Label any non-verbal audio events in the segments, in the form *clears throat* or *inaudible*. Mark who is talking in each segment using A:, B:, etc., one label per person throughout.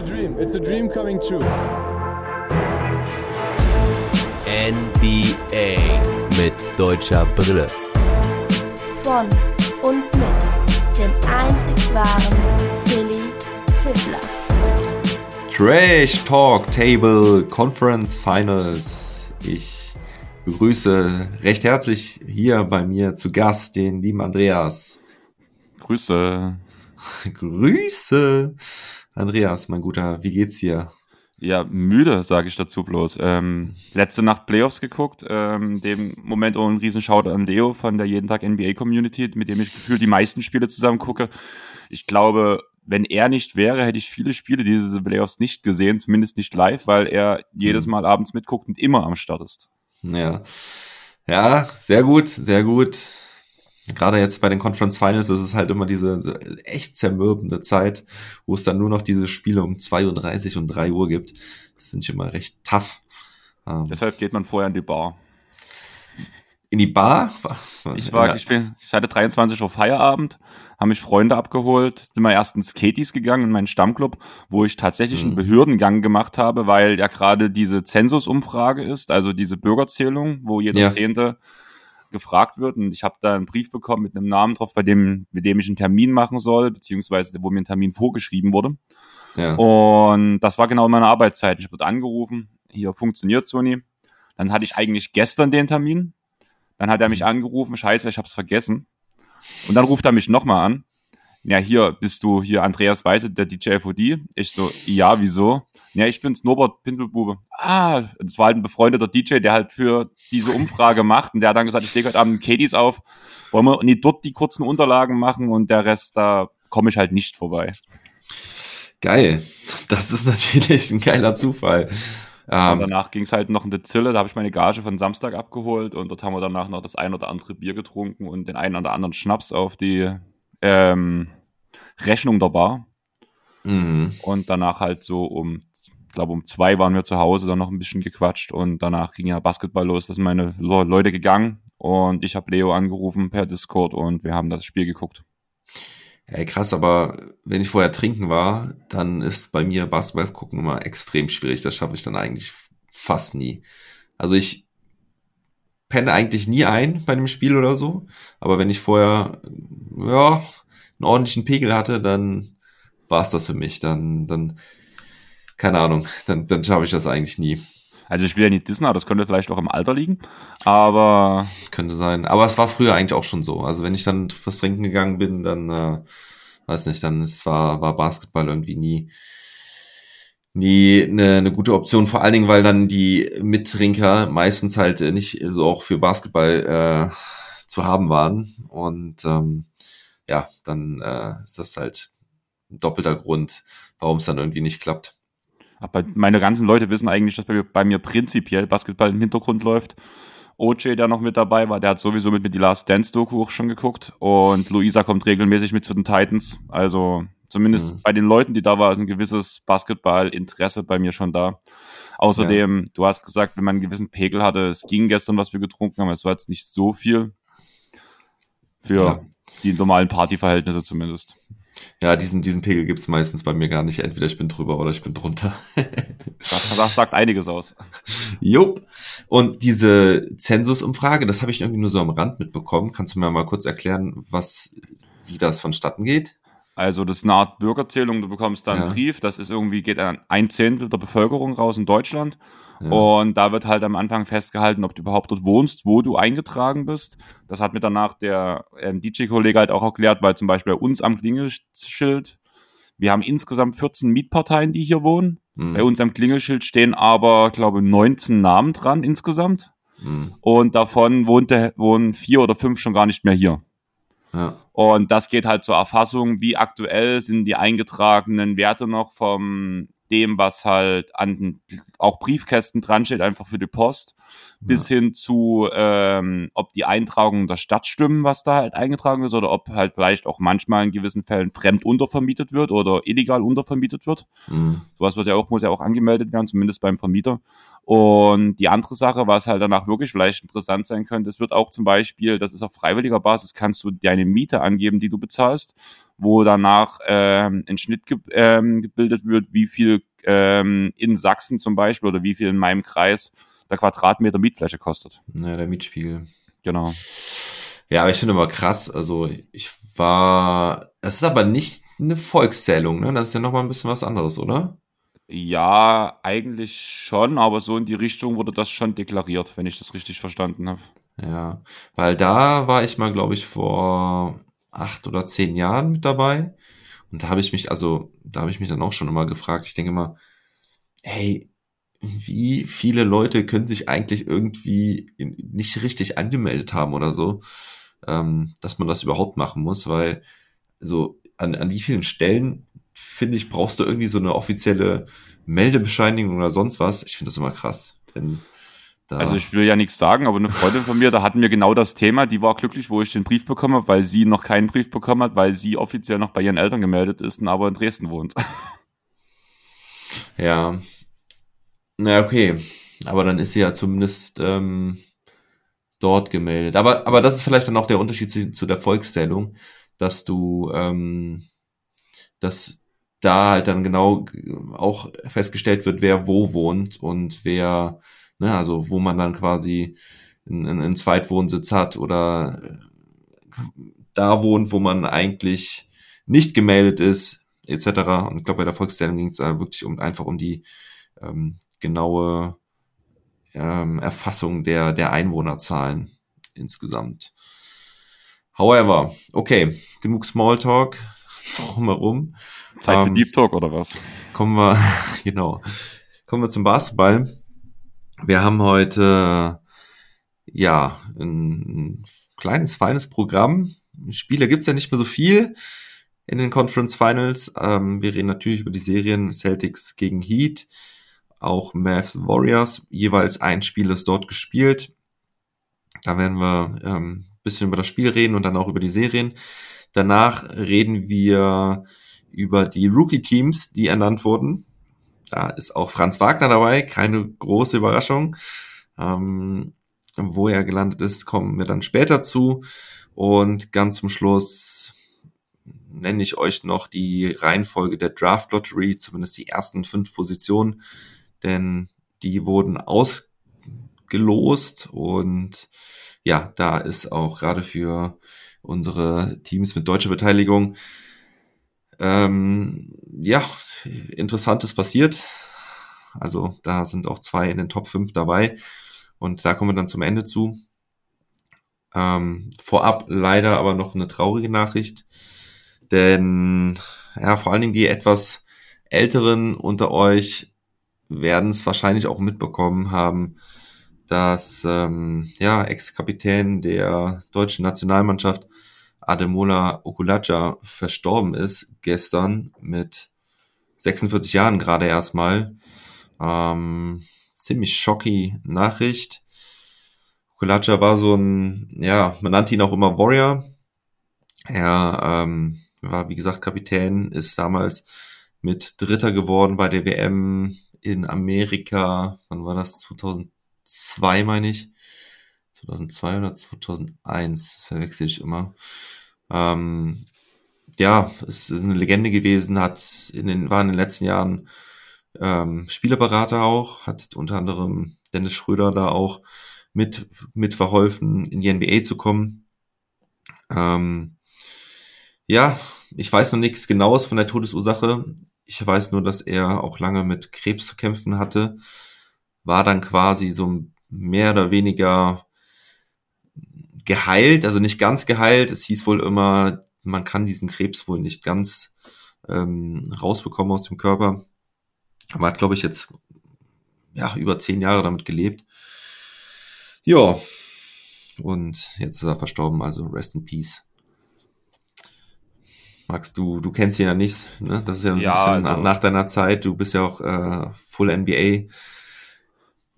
A: a dream. It's a dream coming true.
B: NBA mit deutscher Brille.
C: Von und mit dem einzig wahren Philly Fiddler.
D: Trash Talk Table Conference Finals. Ich begrüße recht herzlich hier bei mir zu Gast den lieben Andreas.
E: Grüße. *laughs*
D: Grüße. Andreas, mein Guter, wie geht's dir?
E: Ja, müde, sage ich dazu bloß. Ähm, letzte Nacht Playoffs geguckt, ähm, dem Moment auch ein Riesenschauder an Leo von der Jeden Tag NBA Community, mit dem ich gefühlt die meisten Spiele zusammen gucke. Ich glaube, wenn er nicht wäre, hätte ich viele Spiele diese Playoffs nicht gesehen, zumindest nicht live, weil er jedes Mal abends mitguckt und immer am Start ist.
D: Ja. Ja, sehr gut, sehr gut gerade jetzt bei den Conference Finals ist es halt immer diese echt zermürbende Zeit, wo es dann nur noch diese Spiele um 2.30 Uhr und 3 Uhr gibt. Das finde ich immer recht tough.
E: Ähm, Deshalb geht man vorher in die Bar.
D: In die Bar?
E: Ich war, ich bin, ich hatte 23 Uhr Feierabend, haben mich Freunde abgeholt, sind wir erst ins Katies gegangen, in meinen Stammclub, wo ich tatsächlich einen mhm. Behördengang gemacht habe, weil ja gerade diese Zensusumfrage ist, also diese Bürgerzählung, wo jeder ja. Zehnte gefragt wird. Und ich habe da einen Brief bekommen mit einem Namen drauf, bei dem, mit dem ich einen Termin machen soll, beziehungsweise wo mir ein Termin vorgeschrieben wurde. Ja. Und das war genau meine Arbeitszeit. Ich wurde angerufen, hier funktioniert Sony. Dann hatte ich eigentlich gestern den Termin. Dann hat er mich mhm. angerufen, scheiße, ich hab's vergessen. Und dann ruft er mich nochmal an. Ja, hier bist du hier Andreas Weise, der DJ FOD. Ich so, ja, wieso? Ja, ich bin's, Norbert Pinselbube. Ah, das war halt ein befreundeter DJ, der halt für diese Umfrage macht und der hat dann gesagt, ich lege heute Abend Katie's auf. Wollen wir nie dort die kurzen Unterlagen machen und der Rest, da komme ich halt nicht vorbei.
D: Geil. Das ist natürlich ein geiler Zufall.
E: Und ähm, danach ging's halt noch in die Zille, da habe ich meine Gage von Samstag abgeholt und dort haben wir danach noch das ein oder andere Bier getrunken und den einen oder anderen Schnaps auf die ähm, Rechnung der Bar. Mhm. Und danach halt so um, glaube um zwei waren wir zu Hause, dann noch ein bisschen gequatscht und danach ging ja Basketball los. Da sind meine Leute gegangen und ich habe Leo angerufen per Discord und wir haben das Spiel geguckt.
D: Ey, krass, aber wenn ich vorher trinken war, dann ist bei mir Basketball gucken immer extrem schwierig. Das schaffe ich dann eigentlich fast nie. Also ich penne eigentlich nie ein bei einem Spiel oder so, aber wenn ich vorher ja einen ordentlichen Pegel hatte, dann war es das für mich. Dann, dann, keine Ahnung, dann, dann schaffe ich das eigentlich nie.
E: Also ich will ja nicht Disney, das könnte vielleicht auch im Alter liegen, aber.
D: Könnte sein. Aber es war früher eigentlich auch schon so. Also wenn ich dann fürs Trinken gegangen bin, dann, äh, weiß nicht, dann es war, war Basketball irgendwie nie, nie eine, eine gute Option. Vor allen Dingen, weil dann die Mittrinker meistens halt nicht so auch für Basketball äh, zu haben waren. Und ähm, ja, dann äh, ist das halt ein doppelter Grund, warum es dann irgendwie nicht klappt.
E: Aber meine ganzen Leute wissen eigentlich, dass bei mir, bei mir prinzipiell Basketball im Hintergrund läuft. OJ, der noch mit dabei war, der hat sowieso mit mir die Last Dance Doku auch schon geguckt. Und Luisa kommt regelmäßig mit zu den Titans. Also zumindest mhm. bei den Leuten, die da waren, ist ein gewisses Basketballinteresse bei mir schon da. Außerdem, ja. du hast gesagt, wenn man einen gewissen Pegel hatte, es ging gestern, was wir getrunken haben, es war jetzt nicht so viel. Für ja. die normalen Partyverhältnisse zumindest.
D: Ja, diesen, diesen Pegel gibt's meistens bei mir gar nicht. Entweder ich bin drüber oder ich bin drunter.
E: das, das sagt einiges aus. *laughs*
D: Jupp. Und diese Zensusumfrage, das habe ich irgendwie nur so am Rand mitbekommen. Kannst du mir mal kurz erklären, was, wie das vonstatten geht?
E: Also das ist eine Art Bürgerzählung, du bekommst da einen ja. Brief, das ist irgendwie, geht an ein Zehntel der Bevölkerung raus in Deutschland. Ja. Und da wird halt am Anfang festgehalten, ob du überhaupt dort wohnst, wo du eingetragen bist. Das hat mir danach der ähm, DJ-Kollege halt auch erklärt, weil zum Beispiel bei uns am Klingelschild, wir haben insgesamt 14 Mietparteien, die hier wohnen. Mhm. Bei uns am Klingelschild stehen aber, glaube 19 Namen dran insgesamt. Mhm. Und davon wohnte, wohnen vier oder fünf schon gar nicht mehr hier. Und das geht halt zur Erfassung, wie aktuell sind die eingetragenen Werte noch vom dem, was halt an auch Briefkästen dran steht, einfach für die Post, ja. bis hin zu, ähm, ob die Eintragungen der Stadt stimmen, was da halt eingetragen ist, oder ob halt vielleicht auch manchmal in gewissen Fällen fremd untervermietet wird oder illegal untervermietet wird. Mhm. Sowas wird ja auch, muss ja auch angemeldet werden, zumindest beim Vermieter. Und die andere Sache, was halt danach wirklich vielleicht interessant sein könnte, es wird auch zum Beispiel, das ist auf freiwilliger Basis, kannst du deine Miete angeben, die du bezahlst wo danach ähm, ein Schnitt ge ähm, gebildet wird, wie viel ähm, in Sachsen zum Beispiel oder wie viel in meinem Kreis der Quadratmeter Mietfläche kostet.
D: Ja, der Mietspiegel.
E: Genau.
D: Ja, aber ich finde immer krass, also ich war, es ist aber nicht eine Volkszählung, ne? Das ist ja nochmal ein bisschen was anderes, oder?
E: Ja, eigentlich schon, aber so in die Richtung wurde das schon deklariert, wenn ich das richtig verstanden habe.
D: Ja, weil da war ich mal, glaube ich, vor acht oder zehn Jahren mit dabei. Und da habe ich mich, also, da habe ich mich dann auch schon immer gefragt. Ich denke mal, hey, wie viele Leute können sich eigentlich irgendwie nicht richtig angemeldet haben oder so, ähm, dass man das überhaupt machen muss, weil so an, an wie vielen Stellen finde ich brauchst du irgendwie so eine offizielle Meldebescheinigung oder sonst was. Ich finde das immer krass. Wenn
E: da also ich will ja nichts sagen, aber eine Freundin von mir, da hatten wir genau das Thema, die war glücklich, wo ich den Brief bekommen habe, weil sie noch keinen Brief bekommen hat, weil sie offiziell noch bei ihren Eltern gemeldet ist und aber in Dresden wohnt.
D: Ja, na, okay. Aber dann ist sie ja zumindest ähm, dort gemeldet. Aber, aber das ist vielleicht dann auch der Unterschied zu, zu der Volkszählung, dass du, ähm, dass da halt dann genau auch festgestellt wird, wer wo wohnt und wer, ne, also wo man dann quasi einen, einen Zweitwohnsitz hat oder äh, da wohnt, wo man eigentlich nicht gemeldet ist, etc. Und ich glaube, bei der Volkszählung ging es wirklich um einfach um die ähm, genaue ähm, Erfassung der, der Einwohnerzahlen insgesamt. However, okay, genug Smalltalk *laughs* drumherum.
E: Zeit ähm, für Deep Talk oder was?
D: Kommen wir, *laughs* genau, kommen wir zum Basketball. Wir haben heute, ja, ein, ein kleines, feines Programm. Spiele gibt's ja nicht mehr so viel in den Conference Finals. Ähm, wir reden natürlich über die Serien Celtics gegen Heat auch Mavs Warriors. Jeweils ein Spiel ist dort gespielt. Da werden wir ähm, bisschen über das Spiel reden und dann auch über die Serien. Danach reden wir über die Rookie-Teams, die ernannt wurden. Da ist auch Franz Wagner dabei, keine große Überraschung. Ähm, wo er gelandet ist, kommen wir dann später zu. Und ganz zum Schluss nenne ich euch noch die Reihenfolge der Draft Lottery, zumindest die ersten fünf Positionen denn die wurden ausgelost und ja, da ist auch gerade für unsere Teams mit deutscher Beteiligung ähm, ja, interessantes passiert. Also da sind auch zwei in den Top 5 dabei und da kommen wir dann zum Ende zu. Ähm, vorab leider aber noch eine traurige Nachricht, denn ja, vor allen Dingen die etwas älteren unter euch werden es wahrscheinlich auch mitbekommen haben, dass ähm, ja, Ex-Kapitän der deutschen Nationalmannschaft Ademola Okulaja verstorben ist gestern mit 46 Jahren gerade erstmal. Ähm, ziemlich schocki Nachricht. Okulaja war so ein, ja, man nannte ihn auch immer Warrior. Er ähm, war, wie gesagt, Kapitän, ist damals mit Dritter geworden bei der WM in Amerika, wann war das? 2002 meine ich. 2002 oder 2001, das verwechsel ich immer. Ähm, ja, es ist eine Legende gewesen, hat in den, war in den letzten Jahren ähm, Spielerberater auch, hat unter anderem Dennis Schröder da auch mit, mit verholfen, in die NBA zu kommen. Ähm, ja, ich weiß noch nichts Genaues von der Todesursache. Ich weiß nur, dass er auch lange mit Krebs zu kämpfen hatte, war dann quasi so mehr oder weniger geheilt, also nicht ganz geheilt. Es hieß wohl immer, man kann diesen Krebs wohl nicht ganz ähm, rausbekommen aus dem Körper. Aber hat, glaube ich, jetzt ja über zehn Jahre damit gelebt. Ja, und jetzt ist er verstorben, also rest in peace. Max, du, du kennst ihn ja nicht, ne? Das ist ja ein ja, bisschen also, nach deiner Zeit. Du bist ja auch äh, Full NBA.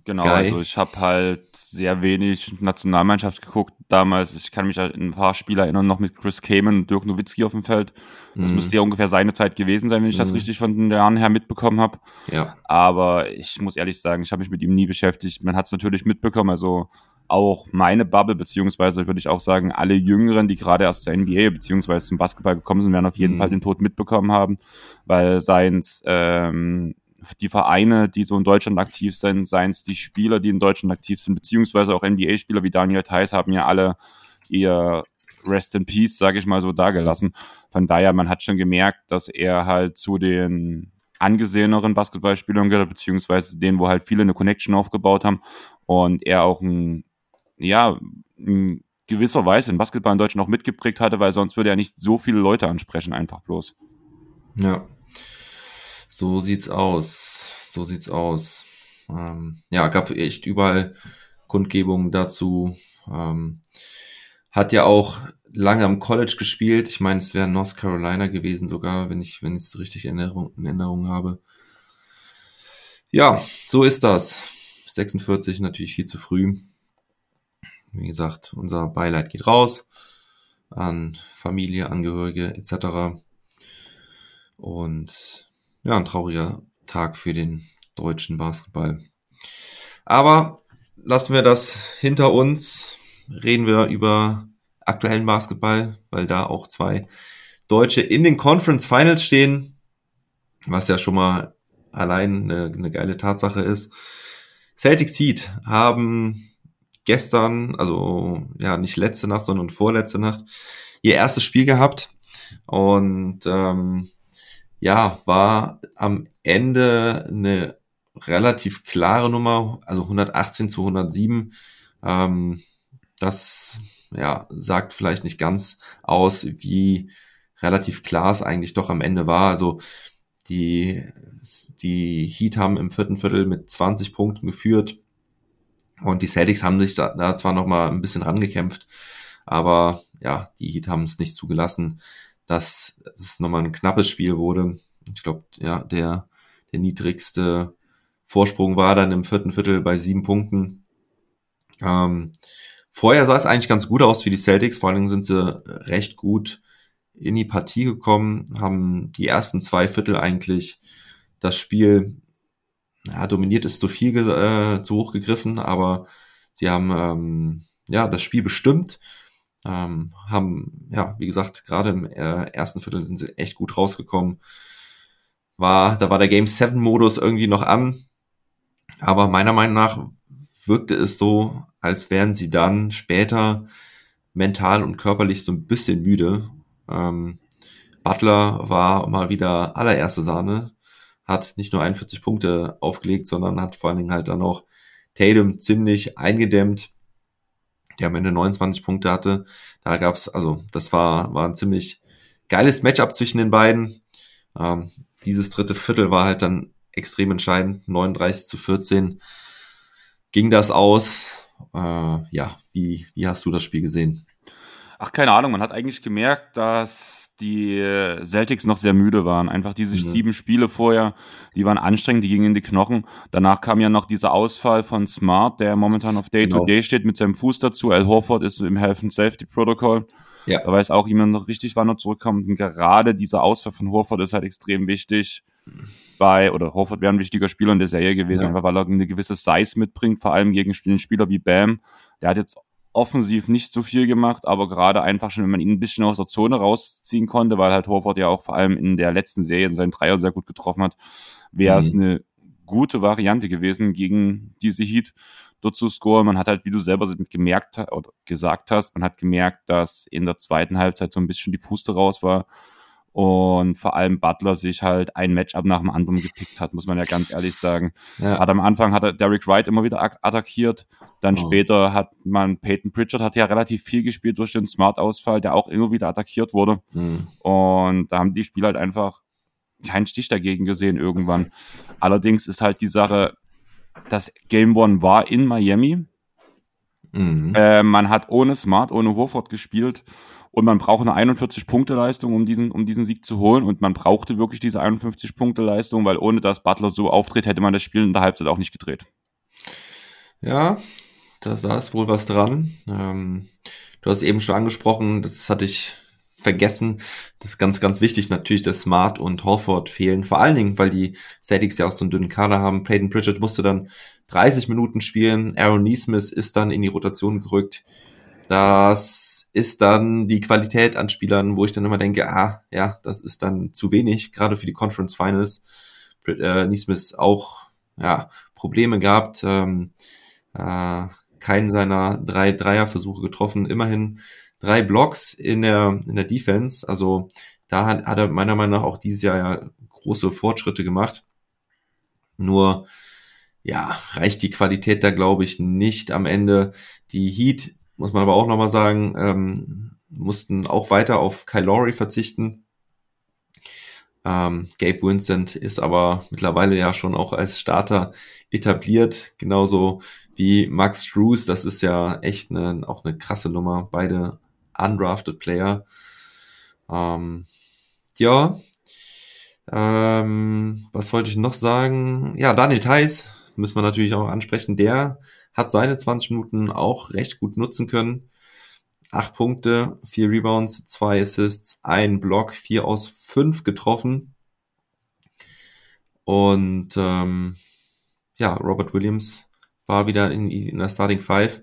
E: Genau, Guy. also ich habe halt sehr wenig Nationalmannschaft geguckt damals. Ich kann mich an ein paar Spiele erinnern, noch mit Chris Kamen und Dirk Nowitzki auf dem Feld. Das mhm. müsste ja ungefähr seine Zeit gewesen sein, wenn ich mhm. das richtig von den Jahren her mitbekommen habe.
D: Ja.
E: Aber ich muss ehrlich sagen, ich habe mich mit ihm nie beschäftigt. Man hat es natürlich mitbekommen, also auch meine Bubble, beziehungsweise würde ich auch sagen, alle Jüngeren, die gerade erst zur NBA beziehungsweise zum Basketball gekommen sind, werden auf jeden mhm. Fall den Tod mitbekommen haben, weil seien es ähm, die Vereine, die so in Deutschland aktiv sind, seien es die Spieler, die in Deutschland aktiv sind, beziehungsweise auch NBA-Spieler wie Daniel Theiss haben ja alle ihr Rest in Peace, sage ich mal so, dagelassen. Von daher, man hat schon gemerkt, dass er halt zu den angeseheneren Basketballspielern gehört, beziehungsweise denen, wo halt viele eine Connection aufgebaut haben und er auch ein, ja, in gewisser Weise den Basketball in Deutschland auch mitgeprägt hatte, weil sonst würde er nicht so viele Leute ansprechen, einfach bloß.
D: Ja. So sieht's aus. So sieht's aus. Ähm, ja, gab echt überall Kundgebungen dazu. Ähm, hat ja auch lange am College gespielt. Ich meine, es wäre North Carolina gewesen sogar, wenn ich, wenn ich es richtig in Erinnerung, in Erinnerung habe. Ja, so ist das. 46 natürlich viel zu früh. Wie gesagt, unser Beileid geht raus an Familie, Angehörige etc. Und ja, ein trauriger Tag für den deutschen Basketball. Aber lassen wir das hinter uns. Reden wir über aktuellen Basketball, weil da auch zwei Deutsche in den Conference Finals stehen, was ja schon mal allein eine, eine geile Tatsache ist. Celtics Heat haben gestern, also ja nicht letzte Nacht, sondern vorletzte Nacht, ihr erstes Spiel gehabt und ähm, ja, war am Ende eine relativ klare Nummer, also 118 zu 107. Ähm, das ja, sagt vielleicht nicht ganz aus, wie relativ klar es eigentlich doch am Ende war. Also die, die Heat haben im vierten Viertel mit 20 Punkten geführt und die Celtics haben sich da, da zwar noch mal ein bisschen rangekämpft, aber ja, die Heat haben es nicht zugelassen, dass es nochmal ein knappes Spiel wurde. Ich glaube, ja, der, der niedrigste Vorsprung war dann im vierten Viertel bei sieben Punkten. Ähm, Vorher sah es eigentlich ganz gut aus für die Celtics, vor allem sind sie recht gut in die Partie gekommen, haben die ersten zwei Viertel eigentlich das Spiel ja, dominiert ist zu viel äh, zu hoch gegriffen, aber sie haben ähm, ja das Spiel bestimmt, ähm, haben ja wie gesagt gerade im äh, ersten Viertel sind sie echt gut rausgekommen. War da war der Game 7 Modus irgendwie noch an, aber meiner Meinung nach wirkte es so, als wären sie dann später mental und körperlich so ein bisschen müde. Ähm, Butler war mal wieder allererste Sahne, hat nicht nur 41 Punkte aufgelegt, sondern hat vor allen Dingen halt dann auch Tatum ziemlich eingedämmt, der am Ende 29 Punkte hatte. Da gab's, also das war, war ein ziemlich geiles Matchup zwischen den beiden. Ähm, dieses dritte Viertel war halt dann extrem entscheidend, 39 zu 14 ging das aus. Äh, ja, wie, wie hast du das Spiel gesehen?
E: Ach, keine Ahnung. Man hat eigentlich gemerkt, dass die Celtics noch sehr müde waren. Einfach diese mhm. sieben Spiele vorher, die waren anstrengend, die gingen in die Knochen. Danach kam ja noch dieser Ausfall von Smart, der momentan auf Day-to-Day genau. -Day steht mit seinem Fuß dazu. Al Horford ist im Health and Safety Protocol. Ja. Da weiß auch jemand noch richtig, wann er zurückkommt. Und gerade dieser Ausfall von Horford ist halt extrem wichtig. Bei, oder Horford wäre ein wichtiger Spieler in der Serie gewesen, ja. einfach weil er eine gewisse Size mitbringt, vor allem gegen einen Spieler wie Bam. Der hat jetzt offensiv nicht so viel gemacht, aber gerade einfach schon, wenn man ihn ein bisschen aus der Zone rausziehen konnte, weil halt Horford ja auch vor allem in der letzten Serie seinen Dreier sehr gut getroffen hat, wäre es mhm. eine gute Variante gewesen, gegen diese Heat dort zu scoren. Man hat halt, wie du selber gemerkt oder gesagt hast, man hat gemerkt, dass in der zweiten Halbzeit so ein bisschen die Puste raus war und vor allem Butler sich halt ein Matchup nach dem anderen gepickt hat, muss man ja ganz ehrlich sagen. Ja. Hat am Anfang hat er Derek Wright immer wieder attackiert, dann oh. später hat man Peyton Pritchard hat ja relativ viel gespielt durch den Smart-Ausfall, der auch immer wieder attackiert wurde. Mhm. Und da haben die Spieler halt einfach keinen Stich dagegen gesehen irgendwann. Allerdings ist halt die Sache, das Game One war in Miami. Mhm. Äh, man hat ohne Smart, ohne Horford gespielt und man braucht eine 41-Punkte-Leistung, um diesen, um diesen Sieg zu holen. Und man brauchte wirklich diese 51-Punkte-Leistung, weil ohne dass Butler so auftritt, hätte man das Spiel in der Halbzeit auch nicht gedreht.
D: Ja, da saß wohl was dran. Ähm, du hast eben schon angesprochen, das hatte ich vergessen. Das ist ganz, ganz wichtig natürlich, dass Smart und Horford fehlen. Vor allen Dingen, weil die Celtics ja auch so einen dünnen Kader haben. Peyton Pritchard musste dann 30 Minuten spielen. Aaron Neesmith ist dann in die Rotation gerückt. Das ist dann die Qualität an Spielern, wo ich dann immer denke, ah, ja, das ist dann zu wenig, gerade für die Conference Finals. Äh, Neesmith auch, ja, Probleme gehabt, ähm, äh, keinen seiner drei Dreierversuche getroffen, immerhin drei Blocks in der, in der Defense. Also da hat, hat er meiner Meinung nach auch dieses Jahr ja große Fortschritte gemacht. Nur, ja, reicht die Qualität da, glaube ich, nicht am Ende. Die Heat, muss man aber auch nochmal sagen, ähm, mussten auch weiter auf Kyle Lowry verzichten. Ähm, Gabe Vincent ist aber mittlerweile ja schon auch als Starter etabliert, genauso wie Max Drews. Das ist ja echt eine, auch eine krasse Nummer. Beide undrafted Player. Ähm, ja, ähm, was wollte ich noch sagen? Ja, Daniel Theiss müssen wir natürlich auch ansprechen. Der hat seine 20 Minuten auch recht gut nutzen können. Acht Punkte, vier Rebounds, zwei Assists, ein Block, vier aus fünf getroffen. Und ähm, ja, Robert Williams war wieder in, in der Starting Five.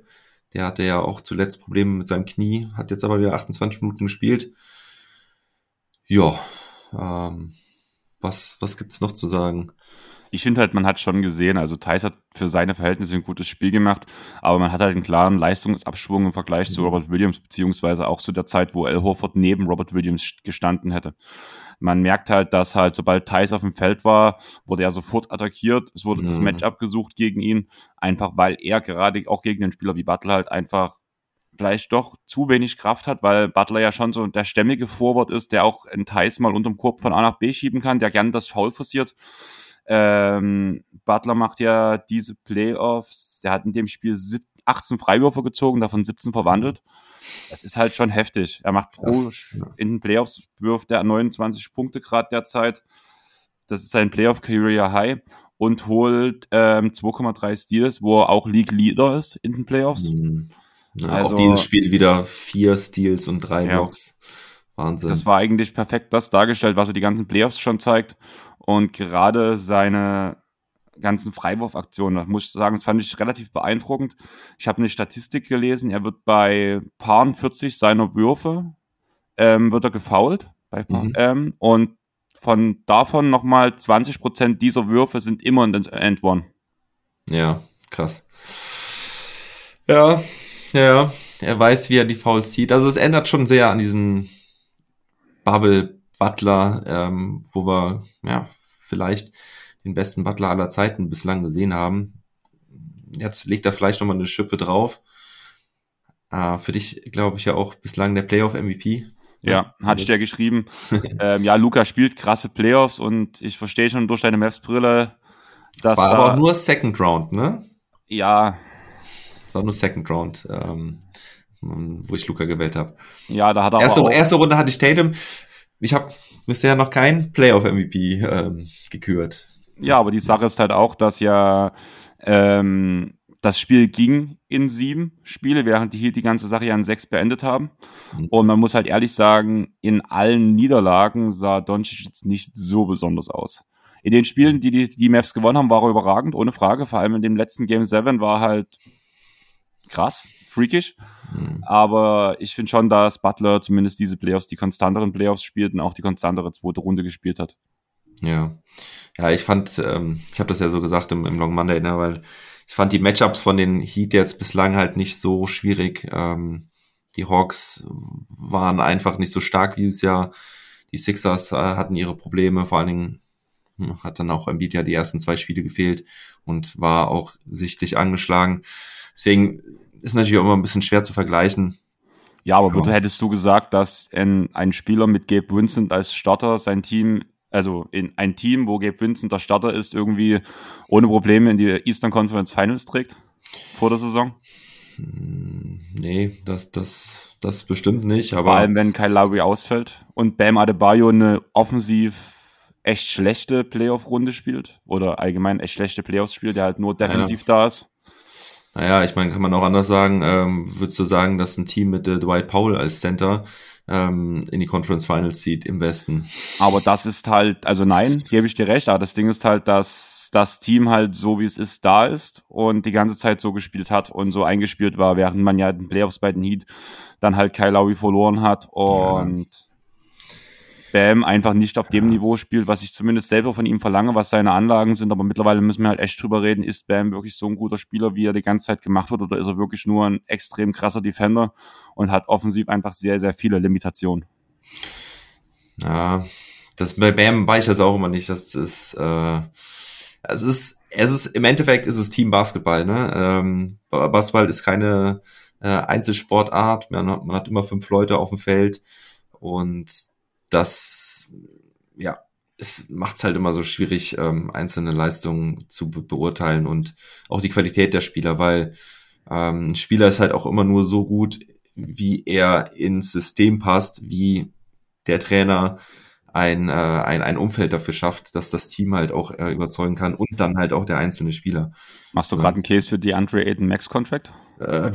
D: Der hatte ja auch zuletzt Probleme mit seinem Knie, hat jetzt aber wieder 28 Minuten gespielt. Ja, ähm, was, was gibt's noch zu sagen?
E: Ich finde halt, man hat schon gesehen, also Thais hat für seine Verhältnisse ein gutes Spiel gemacht, aber man hat halt einen klaren Leistungsabschwung im Vergleich mhm. zu Robert Williams, beziehungsweise auch zu der Zeit, wo Al Horford neben Robert Williams gestanden hätte. Man merkt halt, dass halt, sobald Thais auf dem Feld war, wurde er sofort attackiert. Es wurde mhm. das Matchup gesucht gegen ihn, einfach weil er gerade auch gegen einen Spieler wie Butler halt einfach vielleicht doch zu wenig Kraft hat, weil Butler ja schon so der stämmige Vorwort ist, der auch einen Thais mal unterm Korb von A nach B schieben kann, der gerne das Foul forciert. Ähm, Butler macht ja diese Playoffs, der hat in dem Spiel 18 Freiwürfe gezogen, davon 17 verwandelt. Das ist halt schon heftig. Er macht pro das, ja. in den Playoffs wirft er 29 Punkte gerade derzeit. Das ist sein Playoff Career High und holt ähm, 2,3 Steals, wo er auch League Leader ist in den Playoffs.
D: Mhm. Ja, also, auch dieses Spiel wieder vier Steals und drei ja. Blocks. Wahnsinn.
E: Das war eigentlich perfekt das dargestellt, was er die ganzen Playoffs schon zeigt. Und gerade seine ganzen Freiwurfaktionen, das muss ich sagen, das fand ich relativ beeindruckend. Ich habe eine Statistik gelesen, er wird bei Paaren 40 seiner Würfe, ähm, wird er gefoult bei mhm. ähm, und von davon nochmal 20 Prozent dieser Würfe sind immer ein End One.
D: Ja, krass. Ja, ja, er weiß, wie er die Fouls zieht. Also es ändert schon sehr an diesen Bubble Butler, ähm, wo wir ja vielleicht den besten Butler aller Zeiten bislang gesehen haben. Jetzt legt er vielleicht nochmal eine Schippe drauf. Äh, für dich, glaube ich, ja auch bislang der Playoff-MVP.
E: Ja, hat der geschrieben. *laughs* ähm, ja, Luca spielt krasse Playoffs und ich verstehe schon durch deine Mavs-Brille,
D: dass. Das war aber auch nur Second Round, ne?
E: Ja.
D: Es war nur Second Round, ähm, wo ich Luca gewählt habe.
E: Ja, da hat er
D: erste, auch erste Runde hatte ich Tatum. Ich habe bisher noch kein Playoff-MVP ähm, gekürt.
E: Ja, aber die Sache ist halt auch, dass ja ähm, das Spiel ging in sieben Spiele, während die hier die ganze Sache ja in sechs beendet haben. Mhm. Und man muss halt ehrlich sagen, in allen Niederlagen sah Doncic jetzt nicht so besonders aus. In den Spielen, die die, die Mavs gewonnen haben, war er überragend, ohne Frage. Vor allem in dem letzten Game 7 war halt krass, freakish. Mhm. Aber ich finde schon, dass Butler zumindest diese Playoffs, die konstanteren Playoffs spielt und auch die konstantere zweite Runde gespielt hat.
D: Ja. Ja, ich fand, ähm, ich habe das ja so gesagt im, im Long Monday, ne, weil ich fand die Matchups von den Heat jetzt bislang halt nicht so schwierig. Ähm, die Hawks waren einfach nicht so stark dieses Jahr. Die Sixers äh, hatten ihre Probleme, vor allen Dingen hat dann auch Embiid ja die ersten zwei Spiele gefehlt und war auch sichtlich angeschlagen. Deswegen ist natürlich auch immer ein bisschen schwer zu vergleichen.
E: Ja, aber ja. hättest du gesagt, dass ein, ein Spieler mit Gabe Vincent als Starter sein Team also in ein Team, wo Gabe Vincent der Starter ist, irgendwie ohne Probleme in die Eastern Conference Finals trägt vor der Saison?
D: Hm, nee, das, das, das bestimmt nicht.
E: Aber Vor allem, wenn Kyle Lowry ausfällt und Bam Adebayo eine offensiv echt schlechte Playoff-Runde spielt oder allgemein echt schlechte Playoffs spielt, der halt nur defensiv ja. da ist.
D: Naja, ich meine, kann man auch anders sagen, ähm, würdest du sagen, dass ein Team mit äh, Dwight Powell als Center ähm, in die Conference Finals zieht im Westen?
E: Aber das ist halt, also nein, gebe ich dir recht, aber das Ding ist halt, dass das Team halt so wie es ist da ist und die ganze Zeit so gespielt hat und so eingespielt war, während man ja den Playoffs bei den Heat dann halt Kyle Lowry verloren hat und ja Bam einfach nicht auf dem Niveau spielt, was ich zumindest selber von ihm verlange, was seine Anlagen sind. Aber mittlerweile müssen wir halt echt drüber reden, ist Bam wirklich so ein guter Spieler, wie er die ganze Zeit gemacht wird, oder ist er wirklich nur ein extrem krasser Defender und hat offensiv einfach sehr, sehr viele Limitationen?
D: Ja, das bei Bam weiß ich das auch immer nicht. Das ist, äh, es ist, es ist, im Endeffekt ist es Team Basketball, ne? Ähm, Basketball ist keine äh, Einzelsportart. Man hat, man hat immer fünf Leute auf dem Feld und das, ja, es macht es halt immer so schwierig, ähm, einzelne Leistungen zu be beurteilen und auch die Qualität der Spieler, weil ähm, ein Spieler ist halt auch immer nur so gut, wie er ins System passt, wie der Trainer ein, äh, ein, ein Umfeld dafür schafft, dass das Team halt auch äh, überzeugen kann und dann halt auch der einzelne Spieler.
E: Machst du gerade einen Case für die Andre Ayton Max Contract? Äh,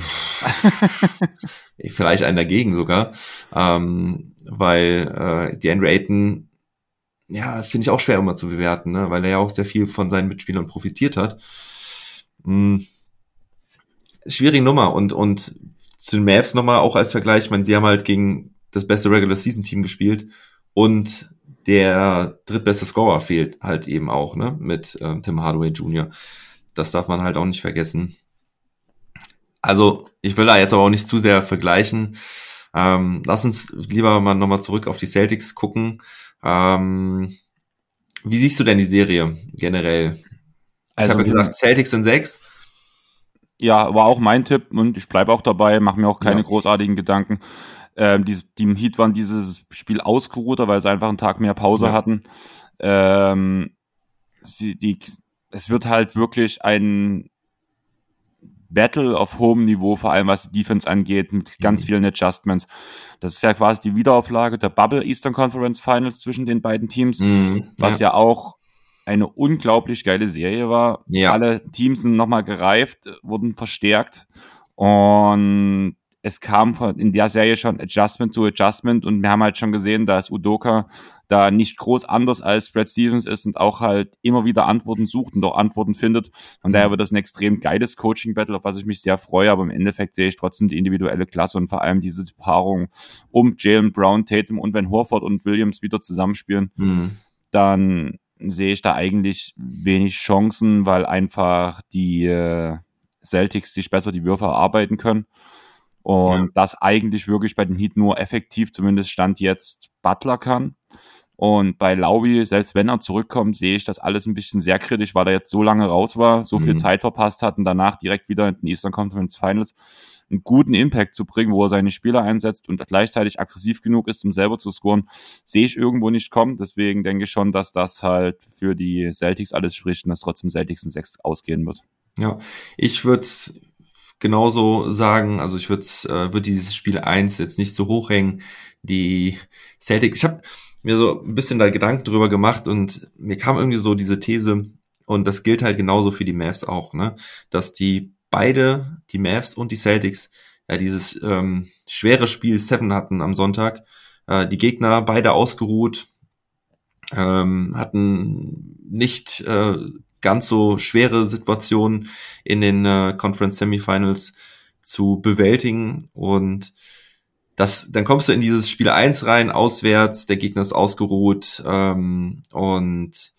E: *laughs*
D: vielleicht einen dagegen sogar. Ähm, weil äh, die Andrew Ayton, ja, finde ich auch schwer immer zu bewerten, ne? weil er ja auch sehr viel von seinen Mitspielern profitiert hat. Hm. Schwierige Nummer und, und zu den Mavs nochmal auch als Vergleich, ich meine, sie haben halt gegen das beste Regular Season Team gespielt und der drittbeste Scorer fehlt halt eben auch, ne, mit ähm, Tim Hardaway Jr. Das darf man halt auch nicht vergessen. Also, ich will da jetzt aber auch nicht zu sehr vergleichen. Ähm, lass uns lieber mal nochmal zurück auf die Celtics gucken. Ähm, wie siehst du denn die Serie generell? Also, ich habe gesagt, Celtics sind sechs.
E: Ja, war auch mein Tipp und ich bleibe auch dabei, mache mir auch keine ja. großartigen Gedanken. Ähm, die, die im Heat waren dieses Spiel ausgeruhter, weil sie einfach einen Tag mehr Pause ja. hatten. Ähm, sie, die, es wird halt wirklich ein Battle auf hohem Niveau, vor allem was Defense angeht, mit ganz mhm. vielen Adjustments. Das ist ja quasi die Wiederauflage der Bubble Eastern Conference Finals zwischen den beiden Teams, mhm, was ja. ja auch eine unglaublich geile Serie war. Ja. Alle Teams sind nochmal gereift, wurden verstärkt und es kam von, in der Serie schon Adjustment zu Adjustment und wir haben halt schon gesehen, dass Udoka da nicht groß anders als Brad Stevens ist und auch halt immer wieder Antworten sucht und auch Antworten findet. Von daher wird das ein extrem geiles Coaching-Battle, auf was ich mich sehr freue, aber im Endeffekt sehe ich trotzdem die individuelle Klasse und vor allem diese Paarung um Jalen Brown, Tatum und wenn Horford und Williams wieder zusammenspielen, mhm. dann sehe ich da eigentlich wenig Chancen, weil einfach die äh, Celtics sich besser die Würfe erarbeiten können. Und ja. das eigentlich wirklich bei den Heat nur effektiv, zumindest Stand jetzt, Butler kann. Und bei Laubi, selbst wenn er zurückkommt, sehe ich das alles ein bisschen sehr kritisch, weil er jetzt so lange raus war, so mhm. viel Zeit verpasst hat und danach direkt wieder in den Eastern Conference Finals einen guten Impact zu bringen, wo er seine Spieler einsetzt und gleichzeitig aggressiv genug ist, um selber zu scoren, sehe ich irgendwo nicht kommen. Deswegen denke ich schon, dass das halt für die Celtics alles spricht und dass trotzdem Celtics ein 6 ausgehen wird.
D: Ja, ich würde genauso sagen, also ich würde äh, würd dieses Spiel eins jetzt nicht so hoch hängen. Die Celtics, ich habe mir so ein bisschen da Gedanken drüber gemacht und mir kam irgendwie so diese These, und das gilt halt genauso für die Mavs auch, ne, dass die beide, die Mavs und die Celtics, ja dieses ähm, schwere Spiel Seven hatten am Sonntag. Äh, die Gegner beide ausgeruht, ähm, hatten nicht äh, ganz so schwere Situationen in den äh, Conference Semifinals zu bewältigen und das, dann kommst du in dieses Spiel eins rein, auswärts, der Gegner ist ausgeruht ähm, und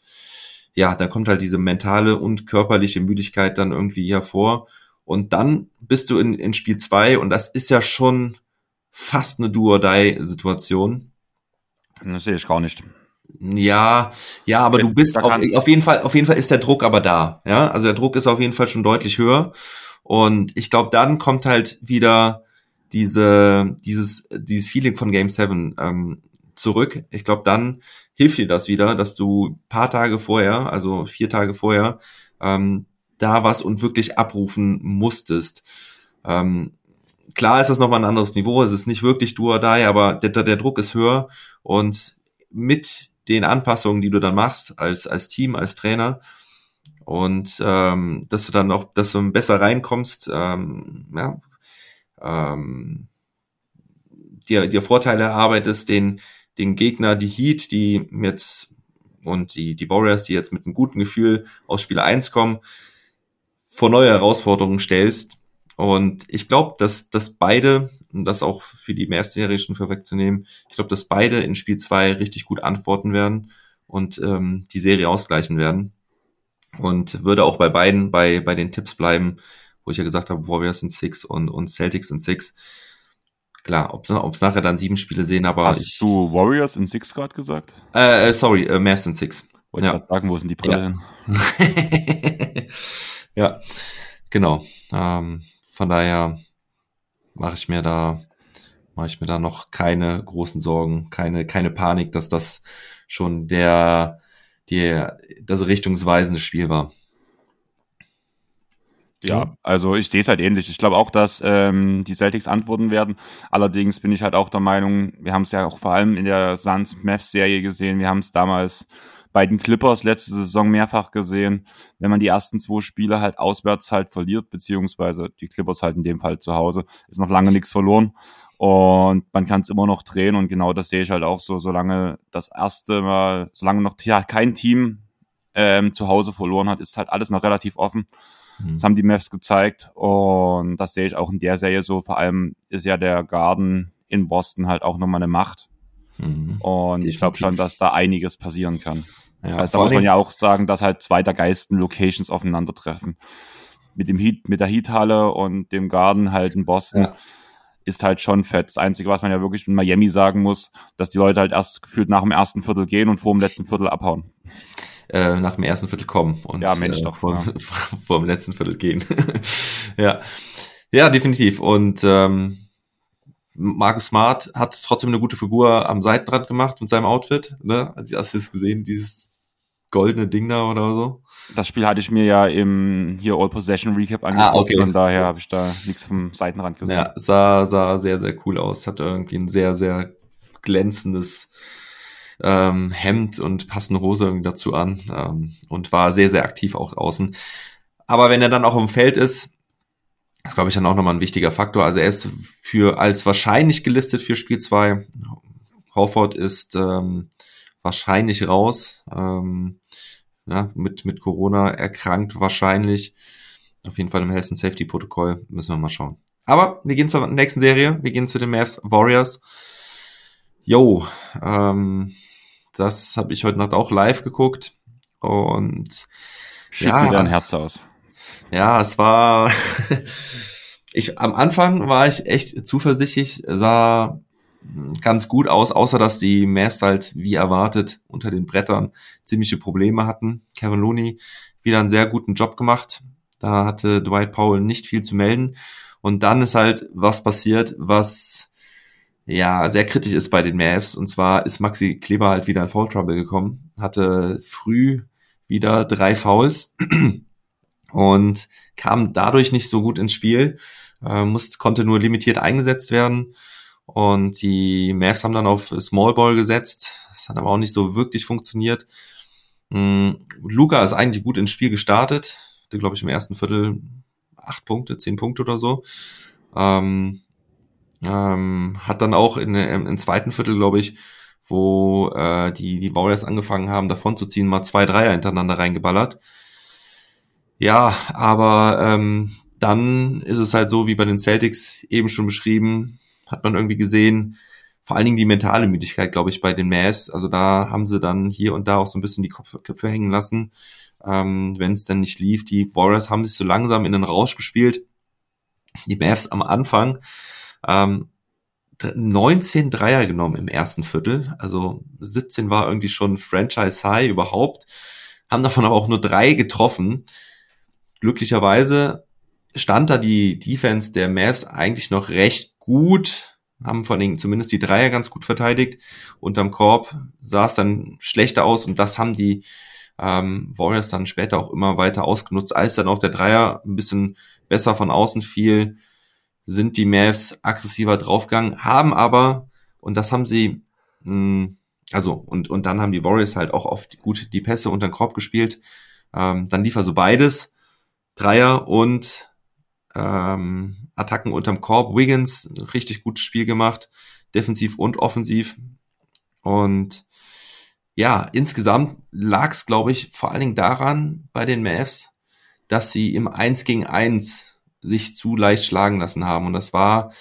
D: ja, dann kommt halt diese mentale und körperliche Müdigkeit dann irgendwie hervor und dann bist du in, in Spiel zwei und das ist ja schon fast eine Do-or-Die-Situation.
E: Das sehe ich gar nicht.
D: Ja, ja, aber du bist auf, auf jeden Fall, auf jeden Fall ist der Druck aber da. Ja, also der Druck ist auf jeden Fall schon deutlich höher. Und ich glaube, dann kommt halt wieder diese, dieses, dieses Feeling von Game 7 ähm, zurück. Ich glaube, dann hilft dir das wieder, dass du paar Tage vorher, also vier Tage vorher, ähm, da was und wirklich abrufen musstest. Ähm, klar ist das nochmal ein anderes Niveau, es ist nicht wirklich du or die, aber der, der Druck ist höher und mit den Anpassungen, die du dann machst als, als Team, als Trainer und ähm, dass du dann auch, dass du besser reinkommst, ähm, ja, ähm, dir, dir Vorteile erarbeitest, den, den Gegner, die Heat, die jetzt und die, die Warriors, die jetzt mit einem guten Gefühl aus Spiel 1 kommen, vor neue Herausforderungen stellst. Und ich glaube, dass, dass beide, und das auch für die Mavs-Serie schon vorwegzunehmen, ich glaube, dass beide in Spiel 2 richtig gut antworten werden und ähm, die Serie ausgleichen werden. Und würde auch bei beiden bei, bei den Tipps bleiben, wo ich ja gesagt habe, Warriors in Six und, und Celtics in Six. Klar, ob es nachher dann sieben Spiele sehen, aber.
E: Hast ich, du Warriors in Six gerade gesagt?
D: Äh, äh, sorry, äh, Mavs in Six.
E: Wollte ja. gerade sagen, wo sind die Brille
D: ja. hin? *laughs* ja, genau. Ähm, von daher mache ich mir da mache ich mir da noch keine großen Sorgen, keine keine Panik, dass das schon der die das richtungsweisende Spiel war.
E: Ja, also ich sehe es halt ähnlich. Ich glaube auch, dass ähm, die Celtics antworten werden. Allerdings bin ich halt auch der Meinung, wir haben es ja auch vor allem in der Suns Mavs Serie gesehen. Wir haben es damals bei den Clippers letzte Saison mehrfach gesehen. Wenn man die ersten zwei Spiele halt auswärts halt verliert, beziehungsweise die Clippers halt in dem Fall zu Hause, ist noch lange nichts verloren. Und man kann es immer noch drehen und genau das sehe ich halt auch so, solange das erste Mal, solange noch ja, kein Team ähm, zu Hause verloren hat, ist halt alles noch relativ offen. Mhm. Das haben die Mavs gezeigt und das sehe ich auch in der Serie so. Vor allem ist ja der Garden in Boston halt auch nochmal eine Macht. Mhm. Und Definitiv. ich glaube schon, dass da einiges passieren kann. Ja, also da muss man ja auch sagen, dass halt zwei der geilsten Locations aufeinandertreffen. Mit dem Heat, mit der Heat-Halle und dem Garden halt in Boston. Ja ist halt schon fett. Das Einzige, was man ja wirklich in Miami sagen muss, dass die Leute halt erst gefühlt nach dem ersten Viertel gehen und vor dem letzten Viertel abhauen
D: äh, nach dem ersten Viertel kommen und
E: ja, Mensch,
D: äh,
E: doch,
D: vor, ja. *laughs* vor dem letzten Viertel gehen. *laughs* ja. ja, definitiv. Und ähm, Marcus Smart hat trotzdem eine gute Figur am Seitenrand gemacht mit seinem Outfit. Ne? Hast du das gesehen, dieses goldene Ding da oder so?
E: Das Spiel hatte ich mir ja im hier All Possession Recap ah, angeguckt, ah, okay. von daher habe ich da nichts vom Seitenrand gesehen. Ja,
D: sah, sah sehr, sehr cool aus. Hat irgendwie ein sehr, sehr glänzendes ähm, Hemd und passende Hose irgendwie dazu an ähm, und war sehr, sehr aktiv auch außen. Aber wenn er dann auch im Feld ist, ist, glaube ich, dann auch nochmal ein wichtiger Faktor. Also er ist für als wahrscheinlich gelistet für Spiel 2. Horford ist ähm, wahrscheinlich raus. Ähm, ja, mit, mit Corona erkrankt wahrscheinlich. Auf jeden Fall im and Safety Protokoll. Müssen wir mal schauen. Aber wir gehen zur nächsten Serie. Wir gehen zu den Mavs Warriors. Yo, ähm, das habe ich heute Nacht auch live geguckt. Und
E: Schick ja, mir dein Herz aus.
D: Ja, es war. *laughs* ich am Anfang war ich echt zuversichtlich, sah ganz gut aus, außer dass die Mavs halt wie erwartet unter den Brettern ziemliche Probleme hatten. Kevin Looney wieder einen sehr guten Job gemacht. Da hatte Dwight Powell nicht viel zu melden. Und dann ist halt was passiert, was ja sehr kritisch ist bei den Mavs. Und zwar ist Maxi Kleber halt wieder in Foul Trouble gekommen, hatte früh wieder drei Fouls *clears throat* und kam dadurch nicht so gut ins Spiel, äh, musste, konnte nur limitiert eingesetzt werden. Und die Mavs haben dann auf Small Ball gesetzt. Das hat aber auch nicht so wirklich funktioniert. Mhm. Luca ist eigentlich gut ins Spiel gestartet. Hatte, glaube ich, im ersten Viertel acht Punkte, zehn Punkte oder so. Ähm, ähm, hat dann auch in, im, im zweiten Viertel, glaube ich, wo äh, die, die Warriors angefangen haben, davon zu ziehen, mal zwei Dreier hintereinander reingeballert. Ja, aber ähm, dann ist es halt so, wie bei den Celtics eben schon beschrieben, hat man irgendwie gesehen, vor allen Dingen die mentale Müdigkeit, glaube ich, bei den Mavs. Also da haben sie dann hier und da auch so ein bisschen die Kopf, Köpfe hängen lassen, ähm, wenn es dann nicht lief. Die Warriors haben sich so langsam in den Rausch gespielt. Die Mavs am Anfang ähm, 19 Dreier genommen im ersten Viertel. Also 17 war irgendwie schon Franchise High überhaupt. Haben davon aber auch nur drei getroffen. Glücklicherweise stand da die Defense der Mavs eigentlich noch recht gut. Haben vor allem zumindest die Dreier ganz gut verteidigt. Unterm Korb sah es dann schlechter aus und das haben die ähm, Warriors dann später auch immer weiter ausgenutzt, als dann auch der Dreier ein bisschen besser von außen fiel sind die Mavs aggressiver draufgegangen, haben aber, und das haben sie, mh, hm, also, und, und dann haben die Warriors halt auch oft gut die Pässe unter den Korb gespielt. Ähm, dann lief er so beides. Dreier und ähm, Attacken unterm Korb. Wiggins, richtig gutes Spiel gemacht, defensiv und offensiv. Und ja, insgesamt lag es, glaube ich, vor allen Dingen daran bei den Mavs, dass sie im 1 gegen 1 sich zu leicht schlagen lassen haben. Und das war,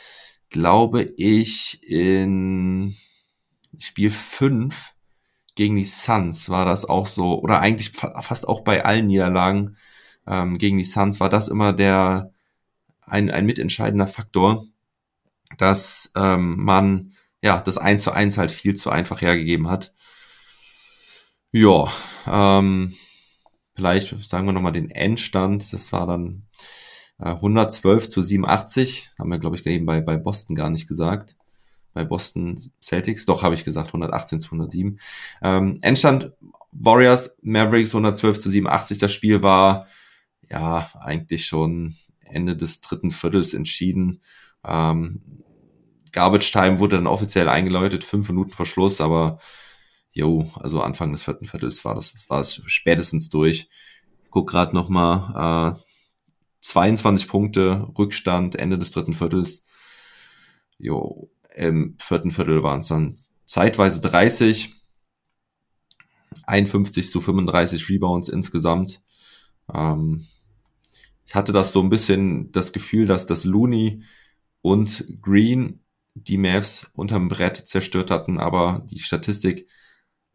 D: glaube ich, in Spiel 5 gegen die Suns war das auch so, oder eigentlich fast auch bei allen Niederlagen ähm, gegen die Suns war das immer der ein, ein mitentscheidender Faktor, dass ähm, man ja das 1 zu 1 halt viel zu einfach hergegeben hat. Ja, ähm, vielleicht sagen wir nochmal den Endstand. Das war dann 112 zu 87. Haben wir, glaube ich, eben bei, bei Boston gar nicht gesagt. Bei Boston Celtics. Doch, habe ich gesagt, 118 zu 107. Ähm, Endstand Warriors, Mavericks 112 zu 87. Das Spiel war ja eigentlich schon Ende des dritten Viertels entschieden. Ähm, Garbage Time wurde dann offiziell eingeläutet, fünf Minuten vor Schluss, aber jo, also Anfang des vierten Viertels war das, war es spätestens durch. guck gerade noch mal, äh, 22 Punkte Rückstand Ende des dritten Viertels. Jo, im vierten Viertel waren es dann zeitweise 30, 51 zu 35 Rebounds insgesamt. Ähm, ich hatte das so ein bisschen das Gefühl, dass das Looney und Green die Mavs unterm Brett zerstört hatten, aber die Statistik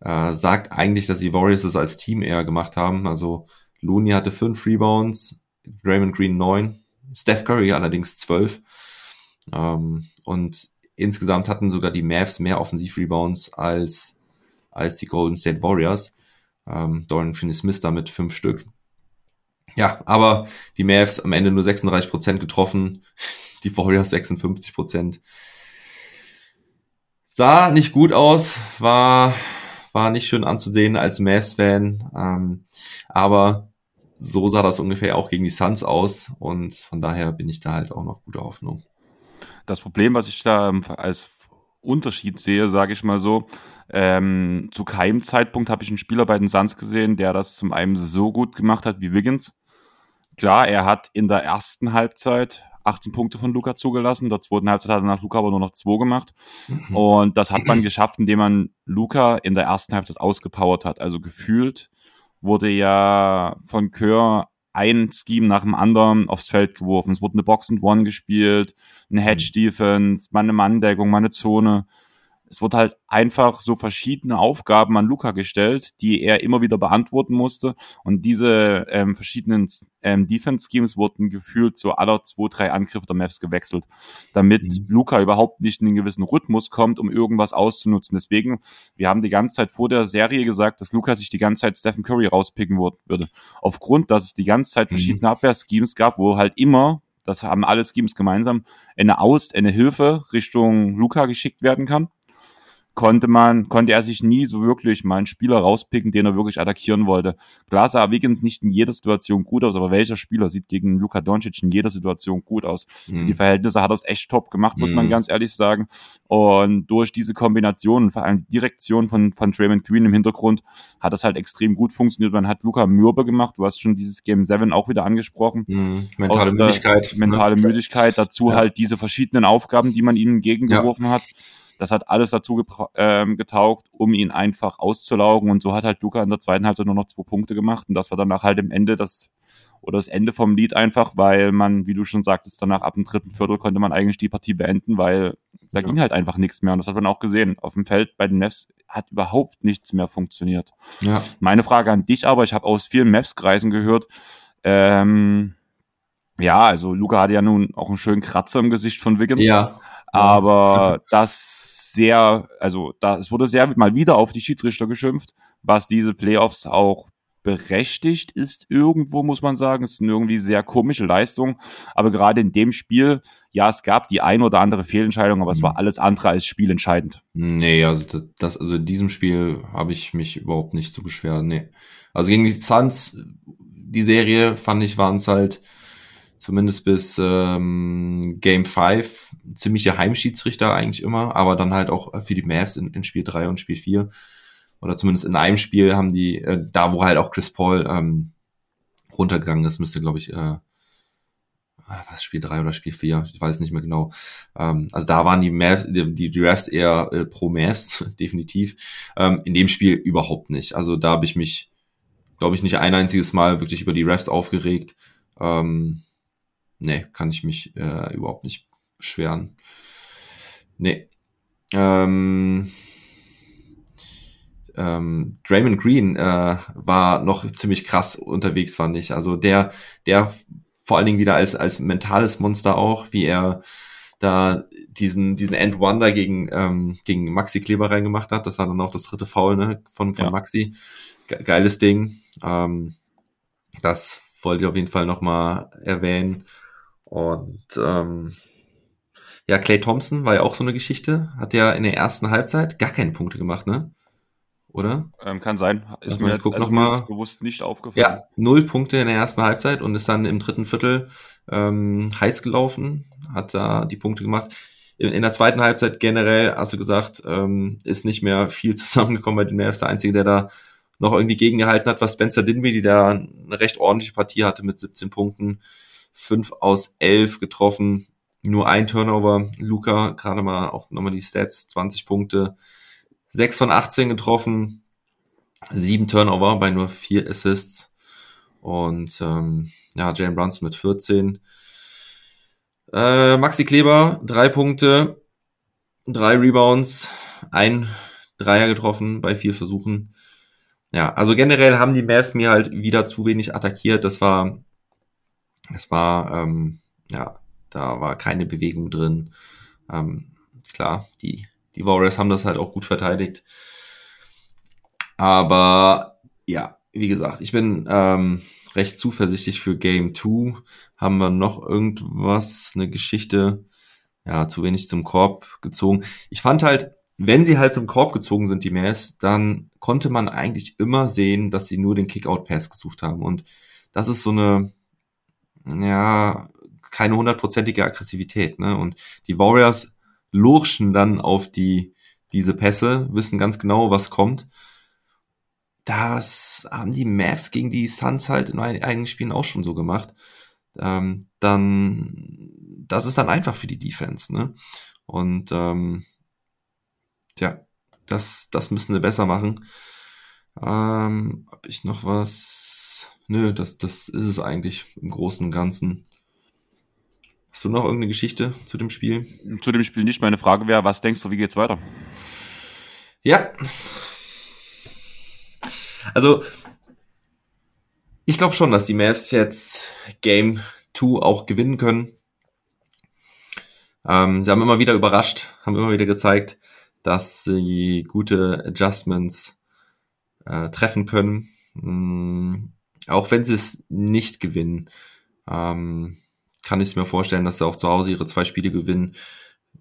D: äh, sagt eigentlich, dass die Warriors es als Team eher gemacht haben. Also Looney hatte fünf Rebounds, Raymond Green neun, Steph Curry allerdings zwölf. Ähm, und insgesamt hatten sogar die Mavs mehr Offensiv-Rebounds als, als die Golden State Warriors. Ähm, Dorian Finney-Smith damit fünf Stück. Ja, aber die Mavs am Ende nur 36 Prozent getroffen, *laughs* die Warriors 56%. Prozent. Sah nicht gut aus, war, war nicht schön anzusehen als Mavs-Fan, ähm, aber so sah das ungefähr auch gegen die Suns aus und von daher bin ich da halt auch noch guter Hoffnung.
E: Das Problem, was ich da als Unterschied sehe, sage ich mal so, ähm, zu keinem Zeitpunkt habe ich einen Spieler bei den Suns gesehen, der das zum einen so gut gemacht hat wie Wiggins. Klar, er hat in der ersten Halbzeit 18 Punkte von Luca zugelassen. In der zweiten Halbzeit hat er nach Luca aber nur noch zwei gemacht. Mhm. *laughs* Und das hat man geschafft, indem man Luca in der ersten Halbzeit ausgepowert hat. Also gefühlt wurde ja von Kör ein Scheme nach dem anderen aufs Feld geworfen. Es wurde eine Box and One gespielt, eine Hedge mhm. Defense, mal eine Manndeckung, mal eine Zone es wurde halt einfach so verschiedene Aufgaben an Luca gestellt, die er immer wieder beantworten musste. Und diese ähm, verschiedenen ähm, Defense-Schemes wurden gefühlt zu aller zwei, drei Angriffe der Mavs gewechselt, damit mhm. Luca überhaupt nicht in einen gewissen Rhythmus kommt, um irgendwas auszunutzen. Deswegen, wir haben die ganze Zeit vor der Serie gesagt, dass Luca sich die ganze Zeit Stephen Curry rauspicken würde. Aufgrund, dass es die ganze Zeit mhm. verschiedene mhm. Abwehrschemes gab, wo halt immer das haben alle Schemes gemeinsam, eine Aus, eine Hilfe Richtung Luca geschickt werden kann konnte man, konnte er sich nie so wirklich mal einen Spieler rauspicken, den er wirklich attackieren wollte. Klar sah Wiggins nicht in jeder Situation gut aus, aber welcher Spieler sieht gegen Luka Doncic in jeder Situation gut aus? Mhm. Die Verhältnisse hat er es echt top gemacht, muss mhm. man ganz ehrlich sagen. Und durch diese Kombination, vor allem Direktion von, von Draymond Green im Hintergrund, hat das halt extrem gut funktioniert. Man hat Luca mürbe gemacht. Du hast schon dieses Game 7 auch wieder angesprochen.
D: Mhm. Mentale Müdigkeit.
E: Mentale ne? Müdigkeit. Dazu ja. halt diese verschiedenen Aufgaben, die man ihnen entgegengeworfen ja. hat. Das hat alles dazu ähm, getaugt, um ihn einfach auszulaugen. Und so hat halt Luca in der zweiten Halbzeit nur noch zwei Punkte gemacht. Und das war danach halt im Ende das oder das Ende vom Lied einfach, weil man, wie du schon sagtest, danach ab dem dritten Viertel konnte man eigentlich die Partie beenden, weil da ja. ging halt einfach nichts mehr. Und das hat man auch gesehen. Auf dem Feld bei den Mavs hat überhaupt nichts mehr funktioniert. Ja. Meine Frage an dich aber, ich habe aus vielen Mavs-Kreisen gehört, ähm, ja, also Luca hatte ja nun auch einen schönen Kratzer im Gesicht von Wiggins. Ja. Aber das sehr, also da, es wurde sehr mal wieder auf die Schiedsrichter geschimpft, was diese Playoffs auch berechtigt ist irgendwo, muss man sagen. Es ist eine irgendwie sehr komische Leistung. Aber gerade in dem Spiel, ja, es gab die ein oder andere Fehlentscheidung, aber es war mhm. alles andere als spielentscheidend.
D: Nee, also das, also in diesem Spiel habe ich mich überhaupt nicht zu beschweren. Nee. Also gegen die Suns, die Serie, fand ich, waren es halt zumindest bis ähm, Game 5 ziemliche Heimschiedsrichter eigentlich immer, aber dann halt auch für die Mavs in, in Spiel 3 und Spiel 4 oder zumindest in einem Spiel haben die, äh, da wo halt auch Chris Paul ähm, runtergegangen ist, müsste, glaube ich, äh, was Spiel 3 oder Spiel 4, ich weiß nicht mehr genau. Ähm, also da waren die, Mavs, die, die, die Refs eher äh, pro Mavs, *laughs* definitiv. Ähm, in dem Spiel überhaupt nicht. Also da habe ich mich, glaube ich, nicht ein einziges Mal wirklich über die Refs aufgeregt. Ähm, nee, kann ich mich äh, überhaupt nicht beschweren. Nee. Ähm, ähm, Draymond Green äh, war noch ziemlich krass unterwegs, fand ich. Also der, der vor allen Dingen wieder als, als mentales Monster auch, wie er da diesen, diesen End Wonder gegen, ähm, gegen Maxi Kleber reingemacht hat. Das war dann auch das dritte Foul ne, von, von ja. Maxi. Ge geiles Ding. Ähm, das wollte ich auf jeden Fall nochmal erwähnen. Und ähm, ja, Clay Thompson war ja auch so eine Geschichte. Hat ja in der ersten Halbzeit gar keine Punkte gemacht, ne? oder?
E: Ähm, kann sein.
D: Ist also mir jetzt also mal,
E: bewusst nicht aufgefallen.
D: Ja, null Punkte in der ersten Halbzeit und ist dann im dritten Viertel ähm, heiß gelaufen, hat da die Punkte gemacht. In, in der zweiten Halbzeit generell, hast du gesagt, ähm, ist nicht mehr viel *laughs* zusammengekommen bei den Mavs. Der Einzige, der da noch irgendwie gegengehalten hat, war Spencer Dinwiddie, der eine recht ordentliche Partie hatte mit 17 Punkten. 5 aus 11 getroffen, nur ein Turnover. Luca, gerade mal auch nochmal die Stats, 20 Punkte, 6 von 18 getroffen, 7 Turnover bei nur 4 Assists. Und ähm, ja, Jalen Brunson mit 14. Äh, Maxi Kleber, 3 Punkte, 3 Rebounds, ein Dreier getroffen bei vier Versuchen. Ja, also generell haben die Mavs mir halt wieder zu wenig attackiert. Das war, das war, ähm, ja, da war keine Bewegung drin. Ähm, klar, die die Warriors haben das halt auch gut verteidigt. Aber ja, wie gesagt, ich bin ähm, recht zuversichtlich für Game 2. Haben wir noch irgendwas, eine Geschichte, ja, zu wenig zum Korb gezogen. Ich fand halt, wenn sie halt zum Korb gezogen sind, die Mavs, dann konnte man eigentlich immer sehen, dass sie nur den Kick-Out-Pass gesucht haben. Und das ist so eine, ja, keine hundertprozentige Aggressivität. Ne? Und die Warriors lurchen dann auf die, diese Pässe, wissen ganz genau, was kommt. Das haben die Mavs gegen die Suns halt in einigen Spielen auch schon so gemacht. Ähm, dann, das ist dann einfach für die Defense, ne? Und ähm, ja, das, das müssen sie besser machen. Ähm, hab ich noch was? Nö, das, das ist es eigentlich im Großen und Ganzen. Hast du noch irgendeine Geschichte zu dem Spiel?
E: Zu dem Spiel nicht. Meine Frage wäre, was denkst du, wie geht's weiter?
D: Ja. Also, ich glaube schon, dass die Mavs jetzt Game 2 auch gewinnen können. Ähm, sie haben immer wieder überrascht, haben immer wieder gezeigt, dass sie gute Adjustments äh, treffen können. Auch wenn sie es nicht gewinnen. Ähm, kann ich mir vorstellen, dass sie auch zu Hause ihre zwei Spiele gewinnen.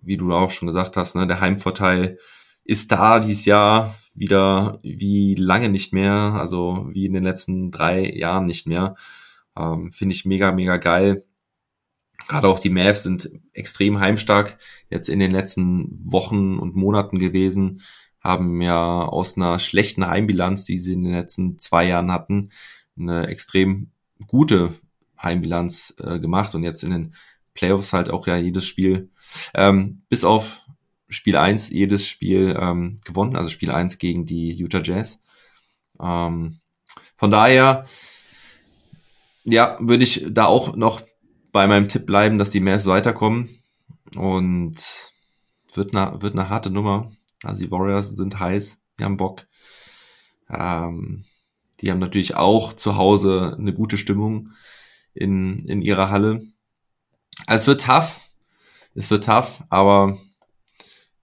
D: Wie du auch schon gesagt hast, ne, der Heimvorteil ist da dieses Jahr wieder wie lange nicht mehr, also wie in den letzten drei Jahren nicht mehr. Ähm, Finde ich mega, mega geil. Gerade auch die Mavs sind extrem heimstark jetzt in den letzten Wochen und Monaten gewesen, haben ja aus einer schlechten Heimbilanz, die sie in den letzten zwei Jahren hatten, eine extrem gute Heimbilanz äh, gemacht und jetzt in den Playoffs halt auch ja jedes Spiel, ähm, bis auf Spiel 1 jedes Spiel ähm, gewonnen, also Spiel 1 gegen die Utah Jazz. Ähm, von daher, ja, würde ich da auch noch bei meinem Tipp bleiben, dass die Mavs weiterkommen und wird eine, wird eine harte Nummer. Also die Warriors sind heiß, die haben Bock. Ähm, die haben natürlich auch zu Hause eine gute Stimmung in, in ihrer Halle. Also es wird tough. Es wird tough, aber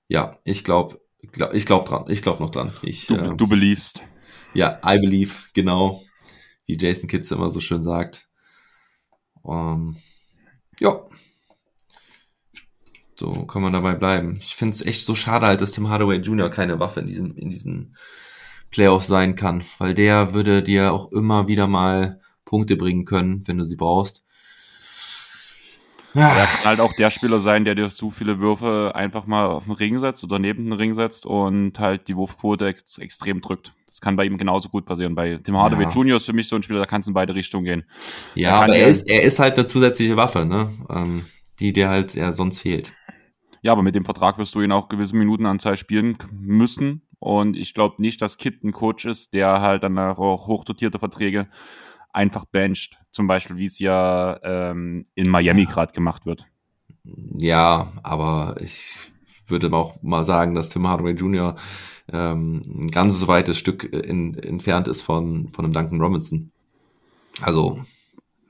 D: ja, ich glaube, glaub, ich glaube dran. Ich glaube noch dran. Ich,
E: du, äh, du beliefst.
D: Ja, I believe, genau. Wie Jason Kitts immer so schön sagt. Um, ähm, ja. So kann man dabei bleiben. Ich finde es echt so schade halt, dass Tim Hardaway Jr. keine Waffe in diesem, in diesen Playoffs sein kann, weil der würde dir auch immer wieder mal Punkte bringen können, wenn du sie brauchst.
E: Ja. Er kann halt auch der Spieler sein, der dir zu viele Würfe einfach mal auf den Ring setzt oder neben den Ring setzt und halt die Wurfquote ex extrem drückt. Das kann bei ihm genauso gut passieren. Bei Tim Hardaway
D: Ja.
E: Jr. ist für mich so ein Spieler, da kann es in beide Richtungen gehen.
D: Ja,
E: Er
D: aber er ist, er ist halt eine zusätzliche Waffe, ne? Ähm, die dir halt ja sonst fehlt.
E: Ja, aber mit dem Vertrag wirst du ihn auch gewisse Minutenanzahl spielen müssen. Und ich glaube nicht, dass Kit ein Coach ist, der halt dann auch hochdotierte Verträge einfach bencht. Zum Beispiel, wie es ja ähm, in Miami gerade gemacht wird.
D: Ja, aber ich würde auch mal sagen, dass Tim Hardaway Jr. Ähm, ein ganzes weites Stück in, entfernt ist von, von einem Duncan Robinson. Also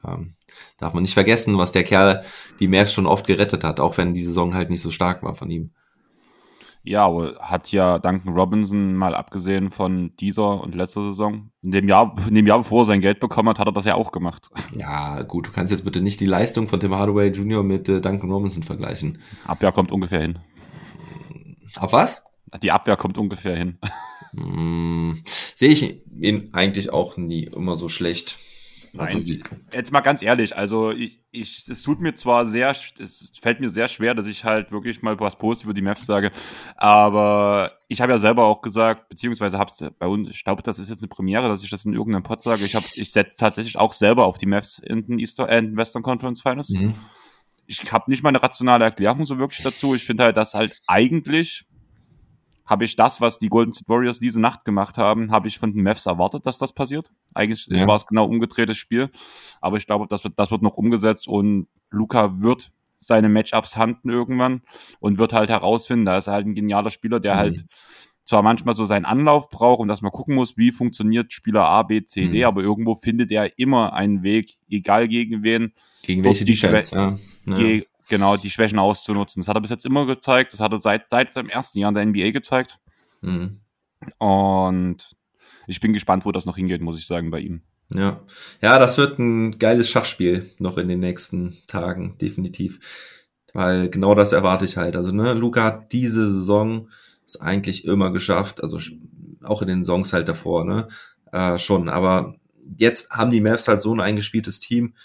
D: ähm, darf man nicht vergessen, was der Kerl die Mavs schon oft gerettet hat, auch wenn die Saison halt nicht so stark war von ihm.
E: Ja, aber hat ja Duncan Robinson mal abgesehen von dieser und letzter Saison, in dem Jahr, in dem Jahr bevor er sein Geld bekommen hat, hat er das ja auch gemacht. *laughs*
D: Ja, gut, du kannst jetzt bitte nicht die Leistung von Tim Hardaway Jr. mit äh, Duncan Robinson vergleichen.
E: Abwehr kommt ungefähr hin.
D: Auf was?
E: Die Abwehr kommt ungefähr hin.
D: Hm, sehe ich ihn eigentlich auch nie immer so schlecht. Also,
E: Nein. Jetzt mal ganz ehrlich, also ich, ich, es tut mir zwar sehr, es fällt mir sehr schwer, dass ich halt wirklich mal was Positives über die Mavs sage, aber ich habe ja selber auch gesagt, beziehungsweise hab's bei uns, ich glaube, das ist jetzt eine Premiere, dass ich das in irgendeinem Pod sage, ich habe, ich setze tatsächlich auch selber auf die Mavs in den Easter, äh, in Western Conference Finals.
D: mhm.
E: Ich habe nicht mal eine rationale Erklärung so wirklich dazu. Ich finde halt, dass halt eigentlich habe ich das, was die Golden State Warriors diese Nacht gemacht haben, habe ich von den Mavs erwartet, dass das passiert. Eigentlich
D: Ja.
E: war es genau umgedrehtes Spiel, aber ich glaube, das wird, das wird noch umgesetzt und Luca wird seine Matchups handen irgendwann und wird halt herausfinden, da ist er halt ein genialer Spieler, der
D: Mhm.
E: halt zwar manchmal so seinen Anlauf braucht und dass man gucken muss, wie funktioniert Spieler A, B, C, D,
D: Mhm.
E: aber irgendwo findet er immer einen Weg, egal gegen wen,
D: Gegen welche
E: die
D: Defense, ja. ja.
E: Genau die Schwächen auszunutzen. Das hat er bis jetzt immer gezeigt. Das hat er seit, seit seinem ersten Jahr in der NBA gezeigt.
D: Mhm.
E: Und ich bin gespannt, wo das noch hingeht, muss ich sagen, bei ihm.
D: Ja. ja, das wird ein geiles Schachspiel noch in den nächsten Tagen, definitiv. Weil genau das erwarte ich halt. Also, ne, Luca hat diese Saison es eigentlich immer geschafft, also auch in den Songs halt davor, ne, äh, schon. Aber jetzt haben die Mavs halt so ein eingespieltes Team,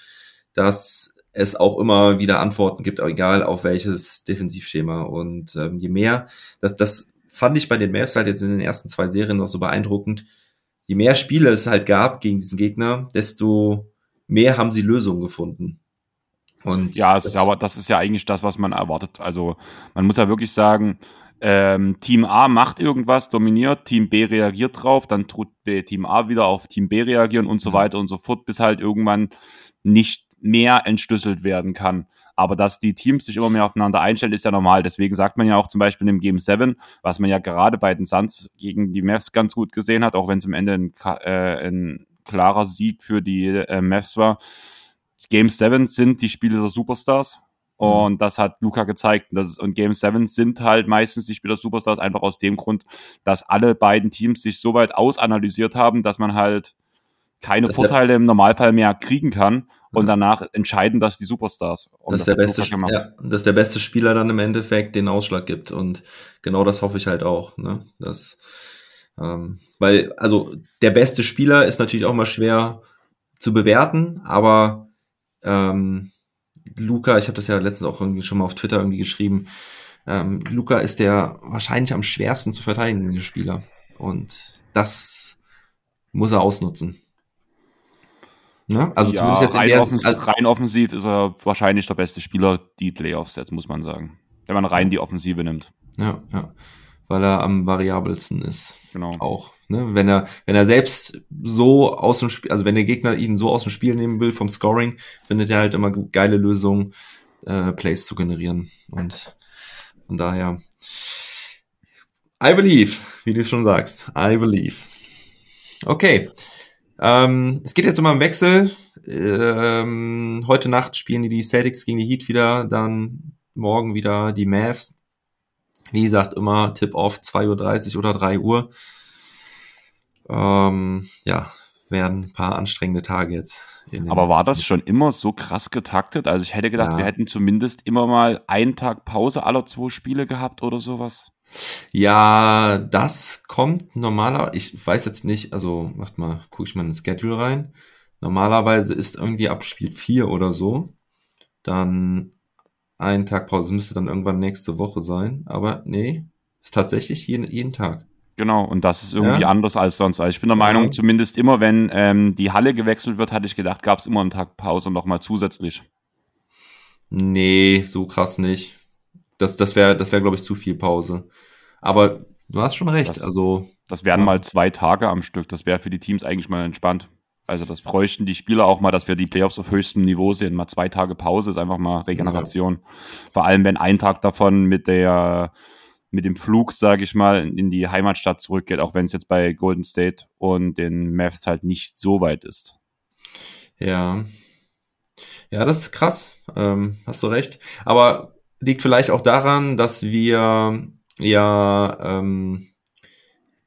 D: dass es auch immer wieder Antworten gibt, egal auf welches Defensivschema. Und ähm, je mehr, das, das fand ich bei den Mavs halt jetzt in den ersten zwei Serien noch so beeindruckend, je mehr Spiele es halt gab gegen diesen Gegner, desto mehr haben sie Lösungen gefunden. Und
E: Ja, es
D: das-
E: ist, aber das ist ja eigentlich das, was man erwartet. Also man muss ja wirklich sagen, ähm, Team A macht irgendwas, dominiert, Team B reagiert drauf, dann tut Team A wieder auf Team B reagieren und so
D: Mhm.
E: weiter und so fort, bis halt irgendwann nicht mehr entschlüsselt werden kann. Aber dass die Teams sich immer mehr aufeinander einstellen, ist ja normal. Deswegen sagt man ja auch zum Beispiel im Game 7, was man ja gerade bei den Suns gegen die Mavs ganz gut gesehen hat, auch wenn es am Ende ein, äh, ein klarer Sieg für die äh, Mavs war. Game 7 sind die Spiele der Superstars. Und das hat Luca gezeigt. Und Game 7 sind halt meistens die Spieler Superstars einfach aus dem Grund, dass alle beiden Teams sich so weit ausanalysiert haben, dass man halt keine
D: Das der-
E: Vorteile im Normalfall mehr kriegen kann und danach entscheiden das die Superstars. Und
D: dass der
E: hat
D: beste, ja, dass der beste Spieler dann im Endeffekt den Ausschlag gibt. Und genau das hoffe ich halt auch. Ne? Das, ähm, weil, also der beste Spieler ist natürlich auch mal schwer zu bewerten, aber ähm, Luca, ich habe das ja letztens auch irgendwie schon mal auf Twitter irgendwie geschrieben, ähm, Luca ist der wahrscheinlich am schwersten zu verteidigende Spieler. Und das muss er ausnutzen. Ne? Also
E: ja,
D: zumindest jetzt in
E: rein,
D: der
E: offens
D: also,
E: rein offensiv ist er wahrscheinlich der beste Spieler, die Playoffs jetzt, muss man sagen. Wenn man rein die Offensive nimmt.
D: Ja, ja. Weil er am variabelsten ist.
E: Genau.
D: Auch. Ne? Wenn er, wenn er selbst so aus dem Spiel, also wenn der Gegner ihn so aus dem Spiel nehmen will vom Scoring, findet er halt immer geile Lösungen, äh, Plays zu generieren. Und von daher, I believe, wie du schon sagst. I believe. Okay. Ähm, es geht jetzt um einen Wechsel. Ähm, heute Nacht spielen die, die Celtics gegen die Heat wieder, dann morgen wieder die Mavs. Wie gesagt, immer Tip-Off 2.30 Uhr oder 3 Uhr. Ähm, ja, werden ein paar anstrengende Tage jetzt.
E: Aber war das schon immer so krass getaktet? Also ich hätte gedacht,
D: Ja.
E: wir hätten zumindest immer mal einen Tag Pause aller zwei Spiele gehabt oder sowas.
D: Ja, das kommt normaler. Ich weiß jetzt nicht, also macht mal, gucke ich mal in den Schedule rein. Normalerweise ist irgendwie ab Spiel 4 oder so. Dann ein Tag Pause müsste dann irgendwann nächste Woche sein. Aber nee, ist tatsächlich jeden, jeden Tag.
E: Genau, und das ist irgendwie ja. anders als sonst. Also ich bin der Meinung, ja. zumindest immer, wenn ähm, die Halle gewechselt wird, hatte ich gedacht, gab es immer einen Tag Pause nochmal zusätzlich.
D: Nee, so krass nicht. Das, das wäre, das wäre, glaube ich, zu viel Pause. Aber du hast schon recht.
E: Das,
D: also,
E: das wären ja. mal zwei Tage am Stück. Das wäre für die Teams eigentlich mal entspannt. Also das bräuchten die Spieler auch mal, dass wir die Playoffs auf höchstem Niveau sehen. Mal zwei Tage Pause ist einfach mal Regeneration. Vor allem, wenn ein Tag davon mit der mit dem Flug, sage ich mal, in die Heimatstadt zurückgeht, auch wenn es jetzt bei Golden State und den Mavs halt nicht so weit ist.
D: Ja. Ja, das ist krass. Ähm, hast du recht. Aber liegt vielleicht auch daran, dass wir ja ähm,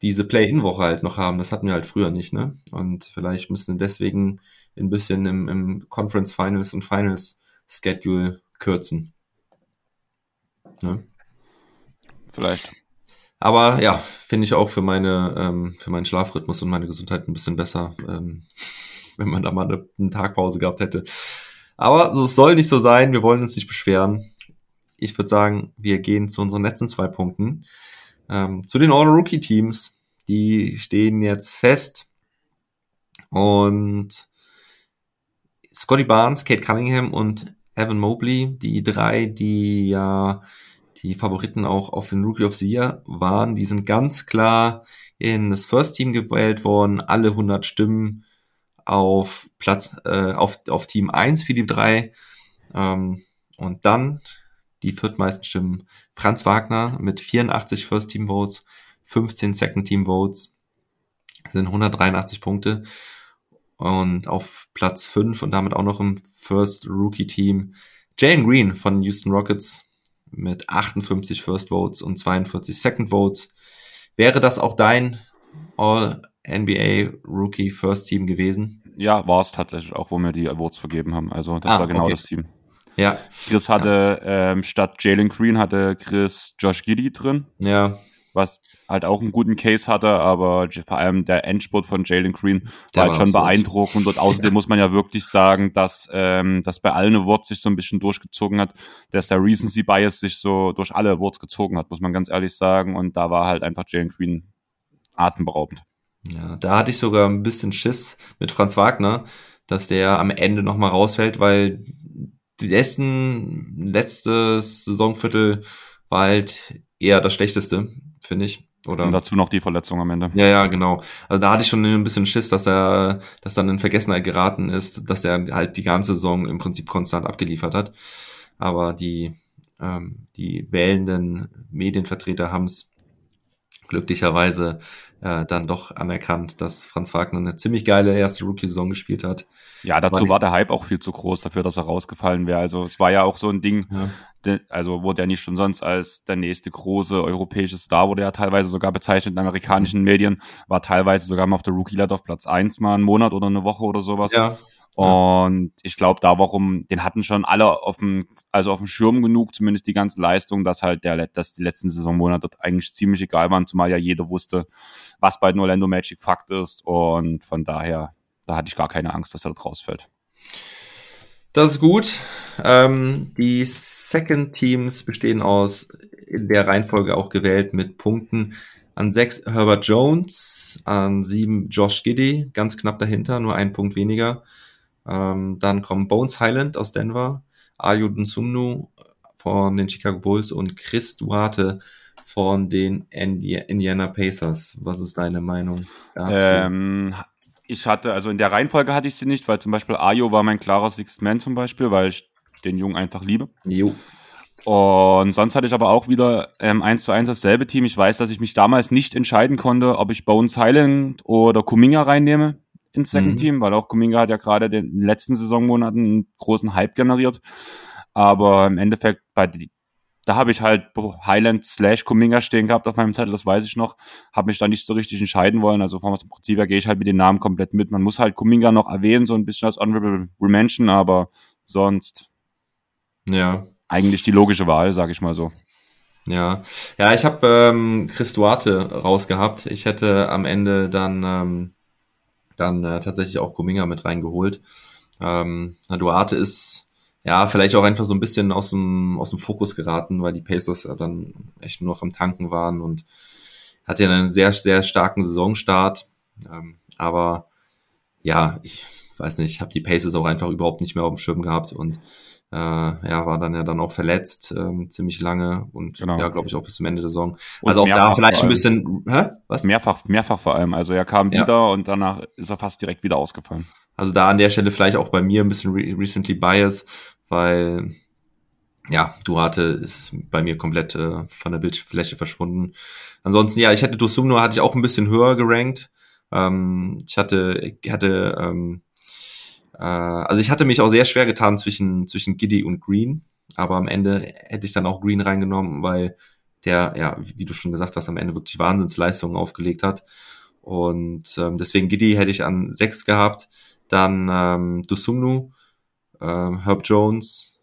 D: diese Play-In-Woche halt noch haben. Das hatten wir halt früher nicht, ne? Und vielleicht müssen deswegen ein bisschen im, im Conference Finals und Finals Schedule kürzen.
E: Ne? Vielleicht.
D: Aber ja, finde ich auch für meine, ähm, für meinen Schlafrhythmus und meine Gesundheit ein bisschen besser, ähm, *laughs* wenn man da mal eine, eine Tagpause gehabt hätte. Aber es soll nicht so sein, wir wollen uns nicht beschweren. Ich würde sagen, wir gehen zu unseren letzten zwei Punkten. Ähm, zu den All-Rookie-Teams. Die stehen jetzt fest. Und Scotty Barnes, Kate Cunningham und Evan Mobley, die drei, die ja die Favoriten auch auf den Rookie of the Year waren. Die sind ganz klar in das First Team gewählt worden, alle 100 Stimmen auf Platz, äh, auf, auf Team 1 für die drei. Ähm, und dann die viertmeisten Stimmen Franz Wagner mit 84 First Team Votes, 15 Second Team Votes, sind 183 Punkte. Und auf Platz 5 und damit auch noch im First Rookie Team Jane Green von Houston Rockets mit 58 First Votes und 42 Second Votes. Wäre das auch dein All-NBA Rookie First Team gewesen?
E: Ja, war es tatsächlich auch, wo wir die Awards vergeben haben. Also das ah, war genau okay. das Team.
D: Ja.
E: Chris hatte ja. ähm, statt Jalen Green hatte Chris Josh Giddy drin.
D: Ja
E: was halt auch einen guten Case hatte, aber vor allem der Endspurt von Jalen Green war halt schon beeindruckend. Und außerdem *laughs* muss man ja wirklich sagen, dass ähm, das bei allen Awards sich so ein bisschen durchgezogen hat, dass der Recency Bias sich so durch alle Awards gezogen hat, muss man ganz ehrlich sagen. Und da war halt einfach Jalen Green atemberaubend.
D: Ja, da hatte ich sogar ein bisschen Schiss mit Franz Wagner, dass der am Ende nochmal rausfällt, weil die letzten, letztes Saisonviertel war halt eher das Schlechteste finde ich. Oder?
E: Und dazu noch die Verletzung am Ende.
D: Ja, ja, genau. Also da hatte ich schon ein bisschen Schiss, dass er, dass dann in Vergessenheit geraten ist, dass er halt die ganze Saison im Prinzip konstant abgeliefert hat. Aber die, ähm, die wählenden Medienvertreter haben es glücklicherweise äh, dann doch anerkannt, dass Franz Wagner eine ziemlich geile erste Rookie-Saison gespielt hat.
E: Ja, dazu war der Hype auch viel zu groß dafür, dass er rausgefallen wäre. Also es war ja auch so ein Ding, ja. de, also wurde er nicht schon sonst als der nächste große europäische Star, wurde er teilweise sogar bezeichnet in amerikanischen. Medien, war teilweise sogar mal auf der Rookie-Ladder auf Platz eins mal einen Monat oder eine Woche oder sowas.
D: Ja.
E: Und ich glaube, da warum, den hatten schon alle auf dem, also auf dem Schirm genug, zumindest die ganze Leistung, dass halt der, dass die letzten Saisonmonate eigentlich ziemlich egal waren, zumal ja jeder wusste, was bei den Orlando Magic Fakt ist. Und von daher, da hatte ich gar keine Angst, dass er da rausfällt.
D: Das ist gut. Ähm, die Second Teams bestehen aus in der Reihenfolge auch gewählt mit Punkten. An sechs Herbert Jones, an sieben Josh Giddy, ganz knapp dahinter, nur ein Punkt weniger. Ähm, dann kommen Bones Highland aus Denver, Ayu Sumnu von den Chicago Bulls und Chris Duarte von den Indiana Pacers. Was ist deine Meinung
E: dazu? Ähm, ich hatte, also in der Reihenfolge hatte ich sie nicht, weil zum Beispiel Ayo war mein klarer Sixth Man zum Beispiel, weil ich den Jungen einfach liebe.
D: Jo.
E: Und sonst hatte ich aber auch wieder ähm, 1 zu 1 dasselbe Team. Ich weiß, dass ich mich damals nicht entscheiden konnte, ob ich Bones Highland oder Kuminga reinnehme ins Second mhm. Team, weil auch Kuminga hat ja gerade in den letzten Saisonmonaten einen großen Hype generiert. Aber im Endeffekt, bei die, da habe ich halt Highland slash Kuminga stehen gehabt auf meinem Zettel, das weiß ich noch. Habe mich da nicht so richtig entscheiden wollen. Also vom Prinzip her gehe ich halt mit den Namen komplett mit. Man muss halt Kuminga noch erwähnen, so ein bisschen als Honorable Mention, aber sonst
D: ja.
E: eigentlich die logische Wahl, sage ich mal so.
D: Ja, ja, ich habe ähm, Chris Duarte rausgehabt. Ich hätte am Ende dann ähm, dann äh, tatsächlich auch Kuminga mit reingeholt. Ähm, Duarte ist ja vielleicht auch einfach so ein bisschen aus dem, aus dem Fokus geraten, weil die Pacers ja dann echt nur noch am Tanken waren und hatte ja einen sehr, sehr starken Saisonstart. Ähm, aber ja, ich weiß nicht, ich habe die Paces auch einfach überhaupt nicht mehr auf dem Schirm gehabt und äh, ja, war dann ja dann auch verletzt ähm, ziemlich lange und genau. ja, glaube ich, auch bis zum Ende der Saison.
E: Und also auch da vielleicht ein bisschen, hä? Was? Mehrfach, mehrfach vor allem. Also er kam ja. wieder und danach ist er fast direkt wieder ausgefallen.
D: Also da an der Stelle vielleicht auch bei mir ein bisschen re recently bias, weil ja, Duarte ist bei mir komplett äh, von der Bildfläche verschwunden. Ansonsten, ja, ich hätte Dosumno hatte ich auch ein bisschen höher gerankt. Ähm, ich hatte, ich hatte, ähm, äh, also ich hatte mich auch sehr schwer getan zwischen, zwischen Giddy und Green, aber am Ende hätte ich dann auch Green reingenommen, weil der, ja, wie du schon gesagt hast, am Ende wirklich Wahnsinnsleistungen aufgelegt hat. Und ähm, deswegen Giddy hätte ich an sechs gehabt, dann ähm, Dosumnu, ähm, Herb Jones,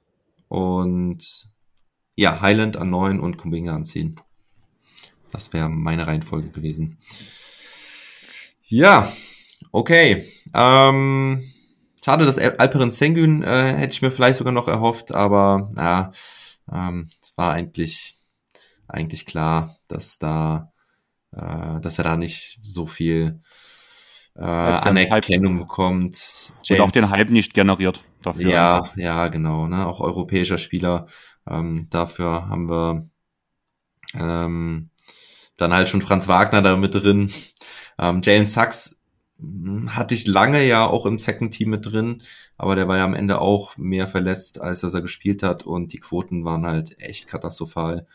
D: und ja, Highland an 9 und Kumbinga an 10. Das wäre meine Reihenfolge gewesen. Ja, okay. Ähm, schade, dass Alperin Sengun äh, hätte ich mir vielleicht sogar noch erhofft, aber ja, ähm, es war eigentlich, eigentlich klar, dass da, äh, dass er da nicht so viel äh, Anerkennung Hype. bekommt.
E: James, und auch den Hype nicht generiert
D: dafür. Ja, einfach. ja, genau. Ne? Auch europäischer Spieler. Ähm, dafür haben wir ähm, dann halt schon Franz Wagner da mit drin. Ähm, James Sachs hatte ich lange ja auch im Second Team mit drin, aber der war ja am Ende auch mehr verletzt, als dass er gespielt hat und die Quoten waren halt echt katastrophal.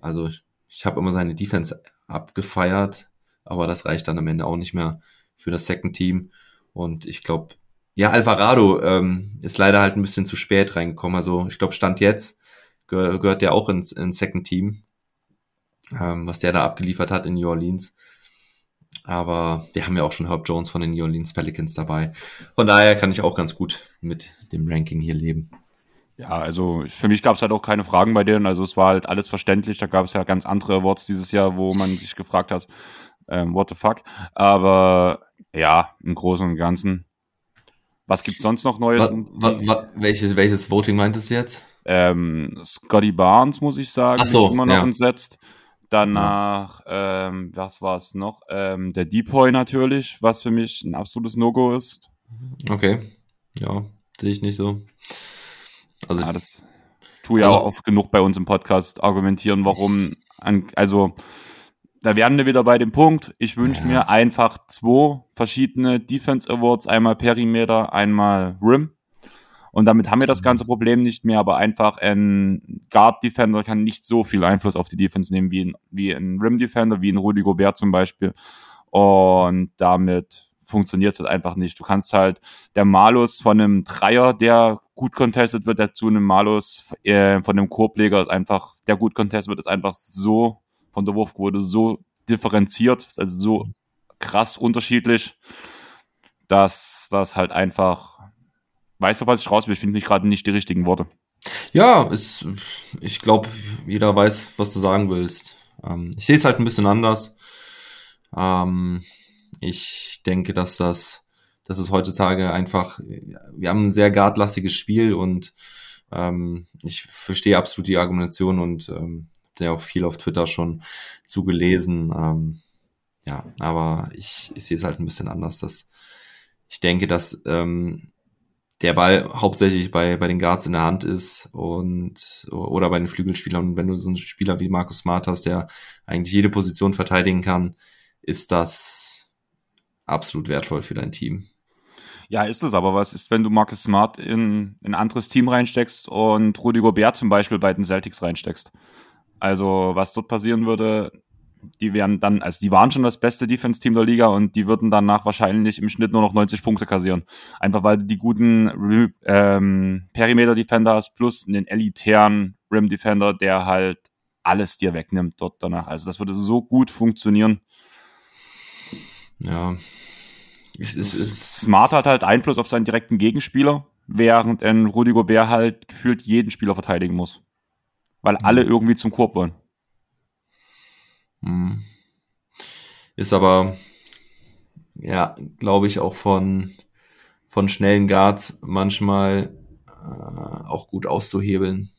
D: Also ich, ich habe immer seine Defense abgefeiert, aber das reicht dann am Ende auch nicht mehr für das Second Team. Und ich glaube, ja, Alvarado ähm, ist leider halt ein bisschen zu spät reingekommen. Also ich glaube, Stand jetzt geh gehört der auch ins, ins Second Team, ähm, was der da abgeliefert hat in New Orleans. Aber wir haben ja auch schon Herb Jones von den New Orleans Pelicans dabei. Von daher kann ich auch ganz gut mit dem Ranking hier leben.
E: Ja, also für mich gab es halt auch keine Fragen bei denen. Also es war halt alles verständlich. Da gab es ja ganz andere Awards dieses Jahr, wo man sich gefragt hat, ähm, what the fuck. Aber ja, im Großen und Ganzen. Was gibt's sonst noch Neues?
D: Wa, wa, wa, welches, welches Voting meintest du jetzt?
E: Ähm, Scotty Barnes, muss ich sagen,
D: Ach so,
E: immer noch ja. entsetzt. Danach, ja. ähm, was war es noch? Ähm, der Depoy natürlich, was für mich ein absolutes No-Go ist.
D: Okay, ja, sehe ich nicht so.
E: Also, ja, das tue ja also, auch oft genug bei uns im Podcast argumentieren, warum, an, also da werden wir wieder bei dem Punkt. Ich wünsche ja. mir einfach zwei verschiedene Defense Awards, einmal Perimeter, einmal Rim. Und damit haben wir das ganze Problem nicht mehr, aber einfach ein Guard Defender kann nicht so viel Einfluss auf die Defense nehmen wie ein, wie ein Rim Defender, wie ein Rudy Gobert zum Beispiel. Und damit funktioniert es halt einfach nicht. Du kannst halt der Malus von einem Dreier, der gut contestet wird, dazu einem Malus äh, von einem Korbleger ist einfach, der gut contestet wird, ist einfach so von der Wurfquote so differenziert, also so krass unterschiedlich, dass das halt einfach, weißt du, was ich raus will? Ich finde mich gerade nicht die richtigen Worte.
D: Ja, es, ich glaube, jeder weiß, was du sagen willst. Ähm, ich sehe es halt ein bisschen anders. Ähm, ich denke, dass das, dass es heutzutage einfach, wir haben ein sehr guardlastiges Spiel und ähm, ich verstehe absolut die Argumentation und ähm, ja auch viel auf Twitter schon zugelesen. Ähm, ja, aber ich, ich sehe es halt ein bisschen anders, dass ich denke, dass ähm, der Ball hauptsächlich bei, bei den Guards in der Hand ist und oder bei den Flügelspielern. Und wenn du so einen Spieler wie Markus Smart hast, der eigentlich jede Position verteidigen kann, ist das absolut wertvoll für dein Team.
E: Ja, ist es aber. Was ist, wenn du Marcus Smart in, in ein anderes Team reinsteckst und Rudy Gobert zum Beispiel bei den Celtics reinsteckst? Also, was dort passieren würde, die wären dann, also die waren schon das beste Defense-Team der Liga und die würden danach wahrscheinlich im Schnitt nur noch 90 Punkte kassieren. Einfach weil du die guten ähm, Perimeter-Defender hast plus einen elitären Rim-Defender, der halt alles dir wegnimmt dort danach. Also das würde so gut funktionieren.
D: Ja.
E: Es, es, es Smart hat halt Einfluss auf seinen direkten Gegenspieler, während ein Rudy Gobert halt gefühlt jeden Spieler verteidigen muss weil alle irgendwie zum Korb wollen.
D: Mhm. Ist aber, ja, glaube ich, auch von, von schnellen Guards manchmal äh, auch gut auszuhebeln.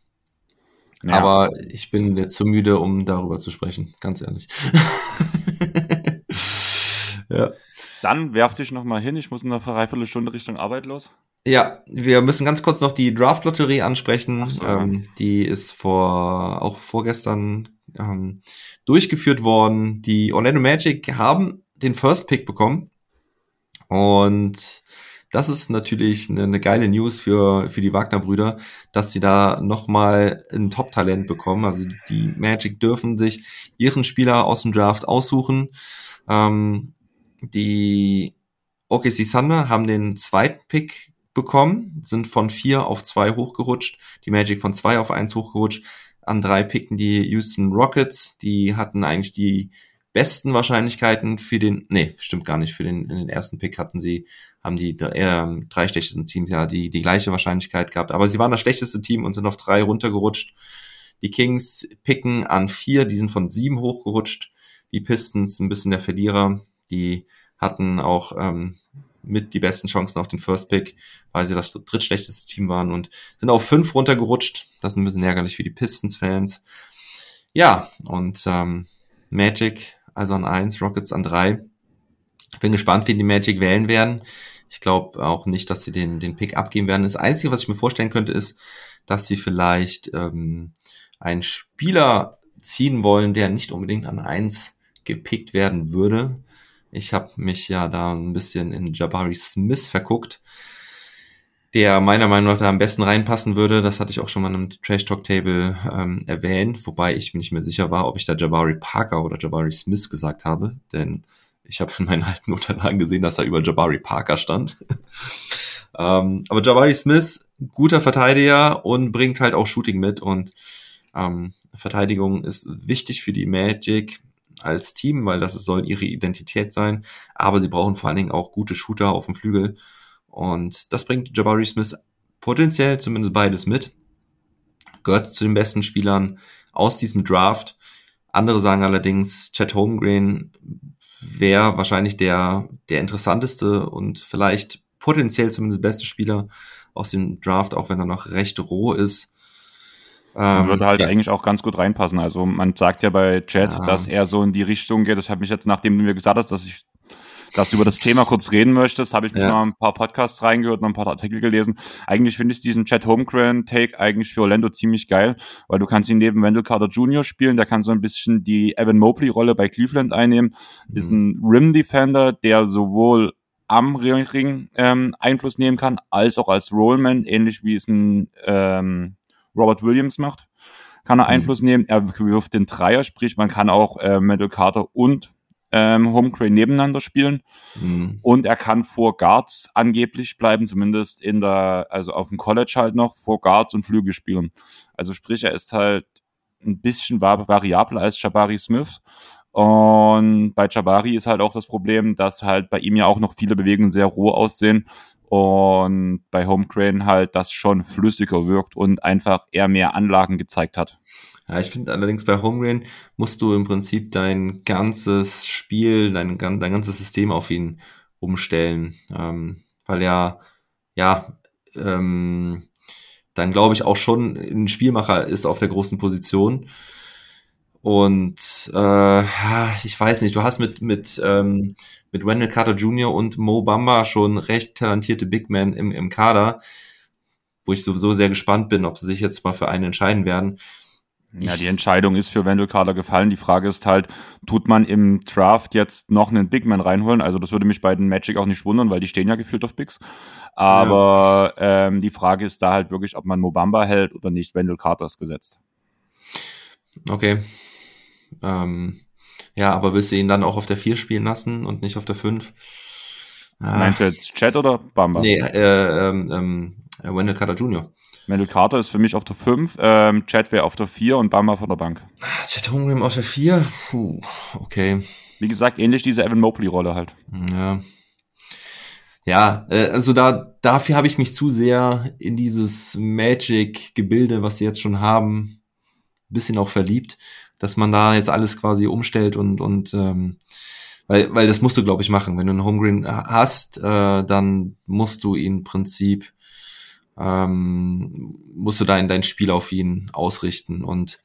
D: Ja. Aber ich bin jetzt zu müde, um darüber zu sprechen, ganz ehrlich. *laughs*
E: ja. Dann werf dich noch mal hin. Ich muss in einer Dreiviertelstunde Richtung Arbeit los.
D: Ja, wir müssen ganz kurz noch die Draft-Lotterie ansprechen. So, ähm, die ist vor auch vorgestern ähm, durchgeführt worden. Die Orlando Magic haben den First Pick bekommen. Und das ist natürlich eine, eine geile News für, für die Wagner-Brüder, dass sie da nochmal ein Top-Talent bekommen. Also die Magic dürfen sich ihren Spieler aus dem Draft aussuchen. Ähm, die OKC Thunder haben den zweiten Pick bekommen, sind von vier auf zwei hochgerutscht, die Magic von zwei auf eins hochgerutscht. An drei pickten die Houston Rockets, die hatten eigentlich die besten Wahrscheinlichkeiten für den, nee, stimmt gar nicht, für den, den ersten Pick hatten sie, haben die äh, drei schlechtesten Teams ja die, die gleiche Wahrscheinlichkeit gehabt, aber sie waren das schlechteste Team und sind auf drei runtergerutscht. Die Kings picken an vier, die sind von sieben hochgerutscht. Die Pistons ein bisschen der Verlierer, die hatten auch ähm, mit die besten Chancen auf den First Pick, weil sie das drittschlechteste Team waren und sind auf fünf runtergerutscht. Das ist ein bisschen ärgerlich für die Pistons-Fans. Ja, und ähm, Magic also an eins, Rockets an drei. Bin gespannt, wie die Magic wählen werden. Ich glaube auch nicht, dass sie den, den Pick abgeben werden. Das Einzige, was ich mir vorstellen könnte, ist, dass sie vielleicht ähm, einen Spieler ziehen wollen, der nicht unbedingt an eins gepickt werden würde. Ich habe mich ja da ein bisschen in Jabari Smith verguckt der meiner Meinung nach da am besten reinpassen würde. Das hatte ich auch schon mal im Trash Talk Table ähm, erwähnt, wobei ich mir nicht mehr sicher war, ob ich da Jabari Parker oder Jabari Smith gesagt habe, denn ich habe in meinen alten Unterlagen gesehen, dass da über Jabari Parker stand. *laughs* ähm, aber Jabari Smith, guter Verteidiger und bringt halt auch Shooting mit und ähm, Verteidigung ist wichtig für die Magic als Team, weil das soll ihre Identität sein, aber sie brauchen vor allen Dingen auch gute Shooter auf dem Flügel und das bringt Jabari Smith potenziell zumindest beides mit. Gehört zu den besten Spielern aus diesem Draft. Andere sagen allerdings, Chad Holmgren wäre wahrscheinlich der, der interessanteste und vielleicht potenziell zumindest beste Spieler aus dem Draft, auch wenn er noch recht roh ist.
E: Ähm, würde halt ja. eigentlich auch ganz gut reinpassen. Also man sagt ja bei Chad, ja. dass er so in die Richtung geht. Das hat mich jetzt, nachdem du mir gesagt hast, dass ich dass du über das Thema kurz reden möchtest, habe ich mich ja. mal ein paar Podcasts reingehört, noch ein paar Artikel gelesen. Eigentlich finde ich diesen Chad Holmgren Take eigentlich für Orlando ziemlich geil, weil du kannst ihn neben Wendell Carter Jr. spielen, der kann so ein bisschen die Evan Mobley Rolle bei Cleveland einnehmen, mhm. ist ein Rim Defender, der sowohl am Ring ähm, Einfluss nehmen kann, als auch als Rollman, ähnlich wie es ein ähm, Robert Williams macht, kann er mhm. Einfluss nehmen. Er wirft den Dreier, sprich man kann auch äh, Wendell Carter und ähm, Homecrane nebeneinander spielen. Mhm. Und er kann vor Guards angeblich bleiben, zumindest in der, also auf dem College halt noch, vor Guards und Flügel spielen. Also sprich, er ist halt ein bisschen variabler als Jabari Smith. Und bei Jabari ist halt auch das Problem, dass halt bei ihm ja auch noch viele Bewegungen sehr roh aussehen und bei Homecrane halt das schon flüssiger wirkt und einfach eher mehr Anlagen gezeigt hat.
D: Ja, ich finde allerdings bei Homegrain musst du im Prinzip dein ganzes Spiel, dein, dein ganzes System auf ihn umstellen, ähm, weil er ja ähm, dann glaube ich auch schon ein Spielmacher ist auf der großen Position. Und äh, ich weiß nicht, du hast mit mit ähm, mit Wendell Carter Jr. und Mo Bamba schon recht talentierte Big Men im, im Kader, wo ich sowieso sehr gespannt bin, ob sie sich jetzt mal für einen entscheiden werden.
E: Ja, die Entscheidung ist für Wendell Carter gefallen. Die Frage ist halt, tut man im Draft jetzt noch einen Big Man reinholen? Also das würde mich bei den Magic auch nicht wundern, weil die stehen ja gefühlt auf Bigs. Aber ja. ähm, die Frage ist da halt wirklich, ob man Mobamba hält oder nicht. Wendell Carter ist gesetzt.
D: Okay. Ähm, ja, aber willst du ihn dann auch auf der 4 spielen lassen und nicht auf der 5?
E: Ah. Meinst du jetzt Chat oder Bamba?
D: Nee, äh, ähm, ähm, Wendell Carter Jr.
E: Wendell Carter ist für mich auf der 5, ähm, Chad wäre auf der 4 und Bamba von der Bank.
D: Ah, Chad Holmgren auf der 4? Puh, okay.
E: Wie gesagt, ähnlich diese Evan Mobley-Rolle halt.
D: Ja. Ja, äh, also da, dafür habe ich mich zu sehr in dieses Magic-Gebilde, was sie jetzt schon haben, bisschen auch verliebt, dass man da jetzt alles quasi umstellt und, und ähm, weil, weil das musst du, glaube ich, machen. Wenn du einen Homegreen hast, äh, dann musst du ihn im Prinzip ähm, musst du dein, dein Spiel auf ihn ausrichten und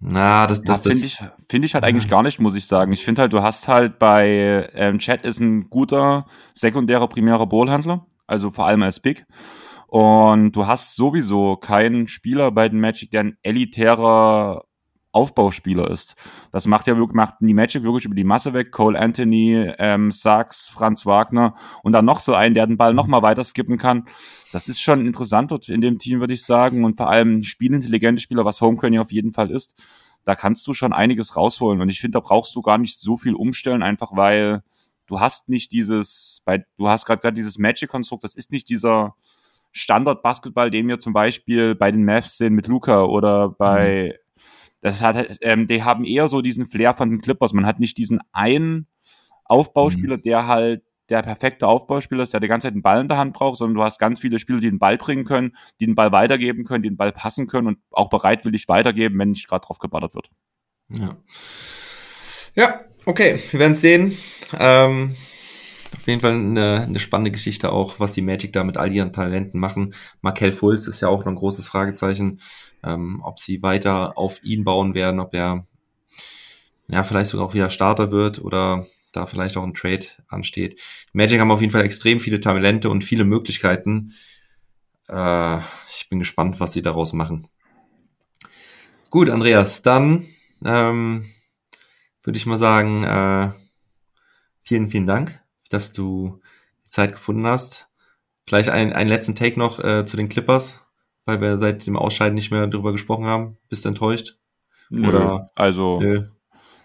D: na, das, das,
E: ja, finde ich, finde ich halt eigentlich gar nicht, muss ich sagen. Ich finde halt, du hast halt bei ähm, Chat ist ein guter sekundärer, primärer Ballhandler, also vor allem als Big. Und du hast sowieso keinen Spieler bei den Magic, der ein elitärer Aufbauspieler ist. Das macht ja macht die Magic wirklich über die Masse weg. Cole Anthony, ähm, Sachs, Franz Wagner und dann noch so einen, der den Ball noch mal weiter skippen kann. Das ist schon interessant dort in dem Team, würde ich sagen. Und vor allem spielintelligente Spieler, was Homecrane auf jeden Fall ist. Da kannst du schon einiges rausholen. Und ich finde, da brauchst du gar nicht so viel umstellen, einfach weil du hast nicht dieses, bei, du hast gerade gesagt, dieses Magic-Konstrukt, das ist nicht dieser Standard-Basketball, den wir zum Beispiel bei den Mavs sehen mit Luca oder bei mhm das hat, ähm, die haben eher so diesen Flair von den Clippers. Man hat nicht diesen einen Aufbauspieler, mhm. der halt der perfekte Aufbauspieler ist, der die ganze Zeit den Ball in der Hand braucht, sondern du hast ganz viele Spieler, die den Ball bringen können, die den Ball weitergeben können, die den Ball passen können und auch bereitwillig weitergeben, wenn nicht gerade drauf gebattert wird.
D: Ja. Ja, okay, wir werden es sehen. Ähm, auf jeden Fall eine, eine spannende Geschichte auch, was die Magic da mit all ihren Talenten machen. Markel Fulz ist ja auch noch ein großes Fragezeichen ähm, ob sie weiter auf ihn bauen werden, ob er ja vielleicht sogar auch wieder Starter wird oder da vielleicht auch ein Trade ansteht. Magic haben auf jeden Fall extrem viele Talente und viele Möglichkeiten. Äh, ich bin gespannt, was sie daraus machen. Gut, Andreas, dann ähm, würde ich mal sagen, äh, vielen, vielen Dank, dass du Zeit gefunden hast. Vielleicht ein, einen letzten Take noch äh, zu den Clippers weil wir seit dem Ausscheiden nicht mehr darüber gesprochen haben? Bist du enttäuscht?
E: Nö, Oder also nö.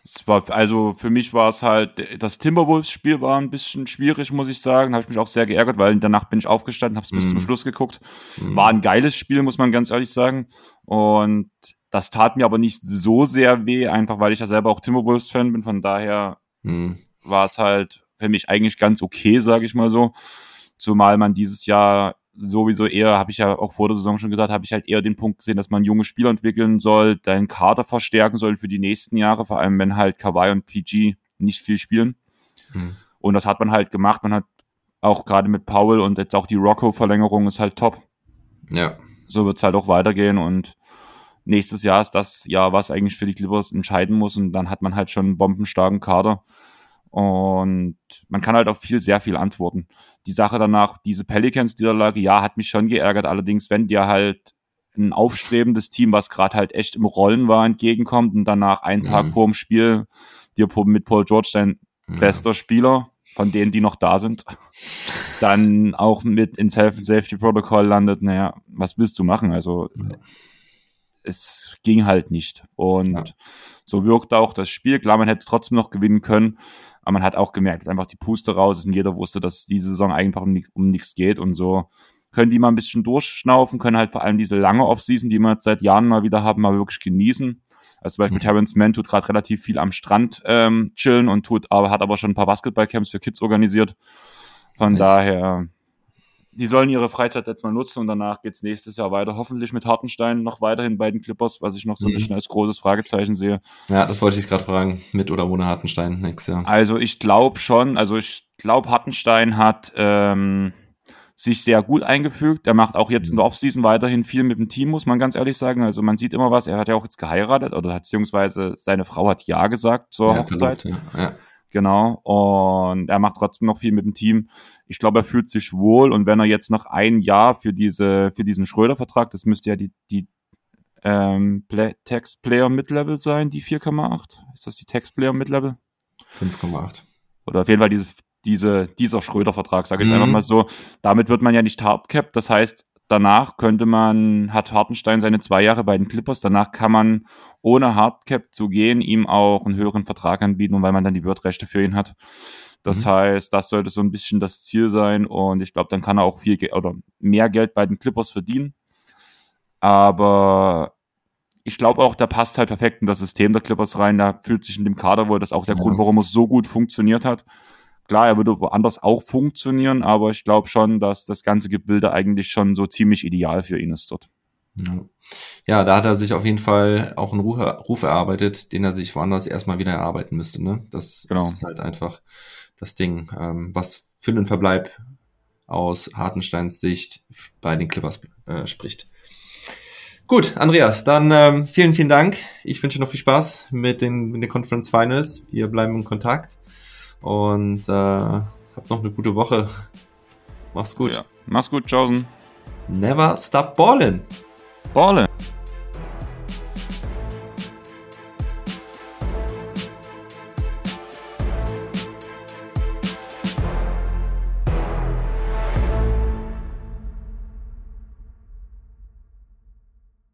E: es war also für mich war es halt das Timberwolves-Spiel war ein bisschen schwierig, muss ich sagen. Habe ich mich auch sehr geärgert, weil danach bin ich aufgestanden, habe es bis mm. zum Schluss geguckt. Mm. War ein geiles Spiel, muss man ganz ehrlich sagen. Und das tat mir aber nicht so sehr weh, einfach weil ich ja selber auch Timberwolves-Fan bin. Von daher mm. war es halt für mich eigentlich ganz okay, sage ich mal so. Zumal man dieses Jahr sowieso eher, habe ich ja auch vor der Saison schon gesagt, habe ich halt eher den Punkt gesehen, dass man junge Spieler entwickeln soll, deinen Kader verstärken soll für die nächsten Jahre, vor allem wenn halt Kawhi und PG nicht viel spielen. Mhm. Und das hat man halt gemacht. Man hat auch gerade mit Paul und jetzt auch die Rocco-Verlängerung ist halt top.
D: Ja.
E: So wird's halt auch weitergehen und nächstes Jahr ist das Jahr, was eigentlich für die Clippers entscheiden muss und dann hat man halt schon einen bombenstarken Kader. Und man kann halt auf viel, sehr viel antworten. Die Sache danach, diese Pelicans-Niederlage, ja, hat mich schon geärgert. Allerdings, wenn dir halt ein aufstrebendes Team, was gerade halt echt im Rollen war, entgegenkommt und danach einen Tag mhm. vor dem Spiel dir mit Paul George dein mhm. bester Spieler, von denen, die noch da sind, *laughs* dann auch mit ins Health Safety Protocol landet, naja, was willst du machen? Also, mhm. es ging halt nicht. Und ja. so wirkt auch das Spiel. Klar, man hätte trotzdem noch gewinnen können, aber man hat auch gemerkt, dass einfach die Puste raus ist und jeder wusste, dass diese Saison einfach um, um nichts geht und so können die mal ein bisschen durchschnaufen, können halt vor allem diese lange Offseason, die wir jetzt seit Jahren mal wieder haben, mal wirklich genießen. Also zum Beispiel mhm. Terrence Mann tut gerade relativ viel am Strand ähm, chillen und tut, aber hat aber schon ein paar Basketballcamps für Kids organisiert. Von nice. daher die sollen ihre Freizeit jetzt mal nutzen und danach geht's nächstes Jahr weiter. Hoffentlich mit Hartenstein noch weiterhin bei den Clippers, was ich noch so ein mhm. bisschen als großes Fragezeichen sehe.
D: Ja, das wollte ich gerade fragen. Mit oder ohne Hartenstein nächstes Jahr.
E: Also ich glaube schon, also ich glaube, Hartenstein hat ähm, sich sehr gut eingefügt. Er macht auch jetzt in der Offseason weiterhin viel mit dem Team, muss man ganz ehrlich sagen. Also man sieht immer was. Er hat ja auch jetzt geheiratet oder beziehungsweise seine Frau hat Ja gesagt zur ja, Hochzeit. Verlobt, ja. ja. Genau. Und er macht trotzdem noch viel mit dem Team. Ich glaube, er fühlt sich wohl. Und wenn er jetzt noch ein Jahr für diese, für diesen Schröder-Vertrag, das müsste ja die, die ähm, Play Text Player Mid-Level sein, die 4,8. Ist das die Text Player Mid-Level?
D: 5,8.
E: Oder auf jeden Fall diese, diese, dieser Schröder-Vertrag, sage ich mhm. einfach mal so. Damit wird man ja nicht hardcapped. Das heißt, danach könnte man, hat Hartenstein seine zwei Jahre bei den Clippers, danach kann man ohne Hardcap zu gehen, ihm auch einen höheren Vertrag anbieten, weil man dann die Wordrechte für ihn hat. Das mhm. heißt, das sollte so ein bisschen das Ziel sein und ich glaube, dann kann er auch viel oder mehr Geld bei den Clippers verdienen. Aber ich glaube auch, da passt halt perfekt in das System der Clippers rein. Da fühlt sich in dem Kader wohl, das ist auch der ja. Grund, warum es so gut funktioniert hat. Klar, er würde woanders auch funktionieren, aber ich glaube schon, dass das ganze Gebilde eigentlich schon so ziemlich ideal für ihn ist dort.
D: Ja. ja, da hat er sich auf jeden Fall auch einen Ruf, Ruf erarbeitet, den er sich woanders erstmal wieder erarbeiten müsste. Ne? Das genau. ist halt einfach das Ding. Ähm, was für einen Verbleib aus Hartensteins Sicht bei den Clippers äh, spricht. Gut, Andreas, dann ähm, vielen, vielen Dank. Ich wünsche noch viel Spaß mit den, mit den Conference Finals. Wir bleiben in Kontakt und äh, habt noch eine gute Woche. Mach's gut. Ja.
E: Mach's gut, Chosen.
D: Never stop ballin'.
E: Ballin'.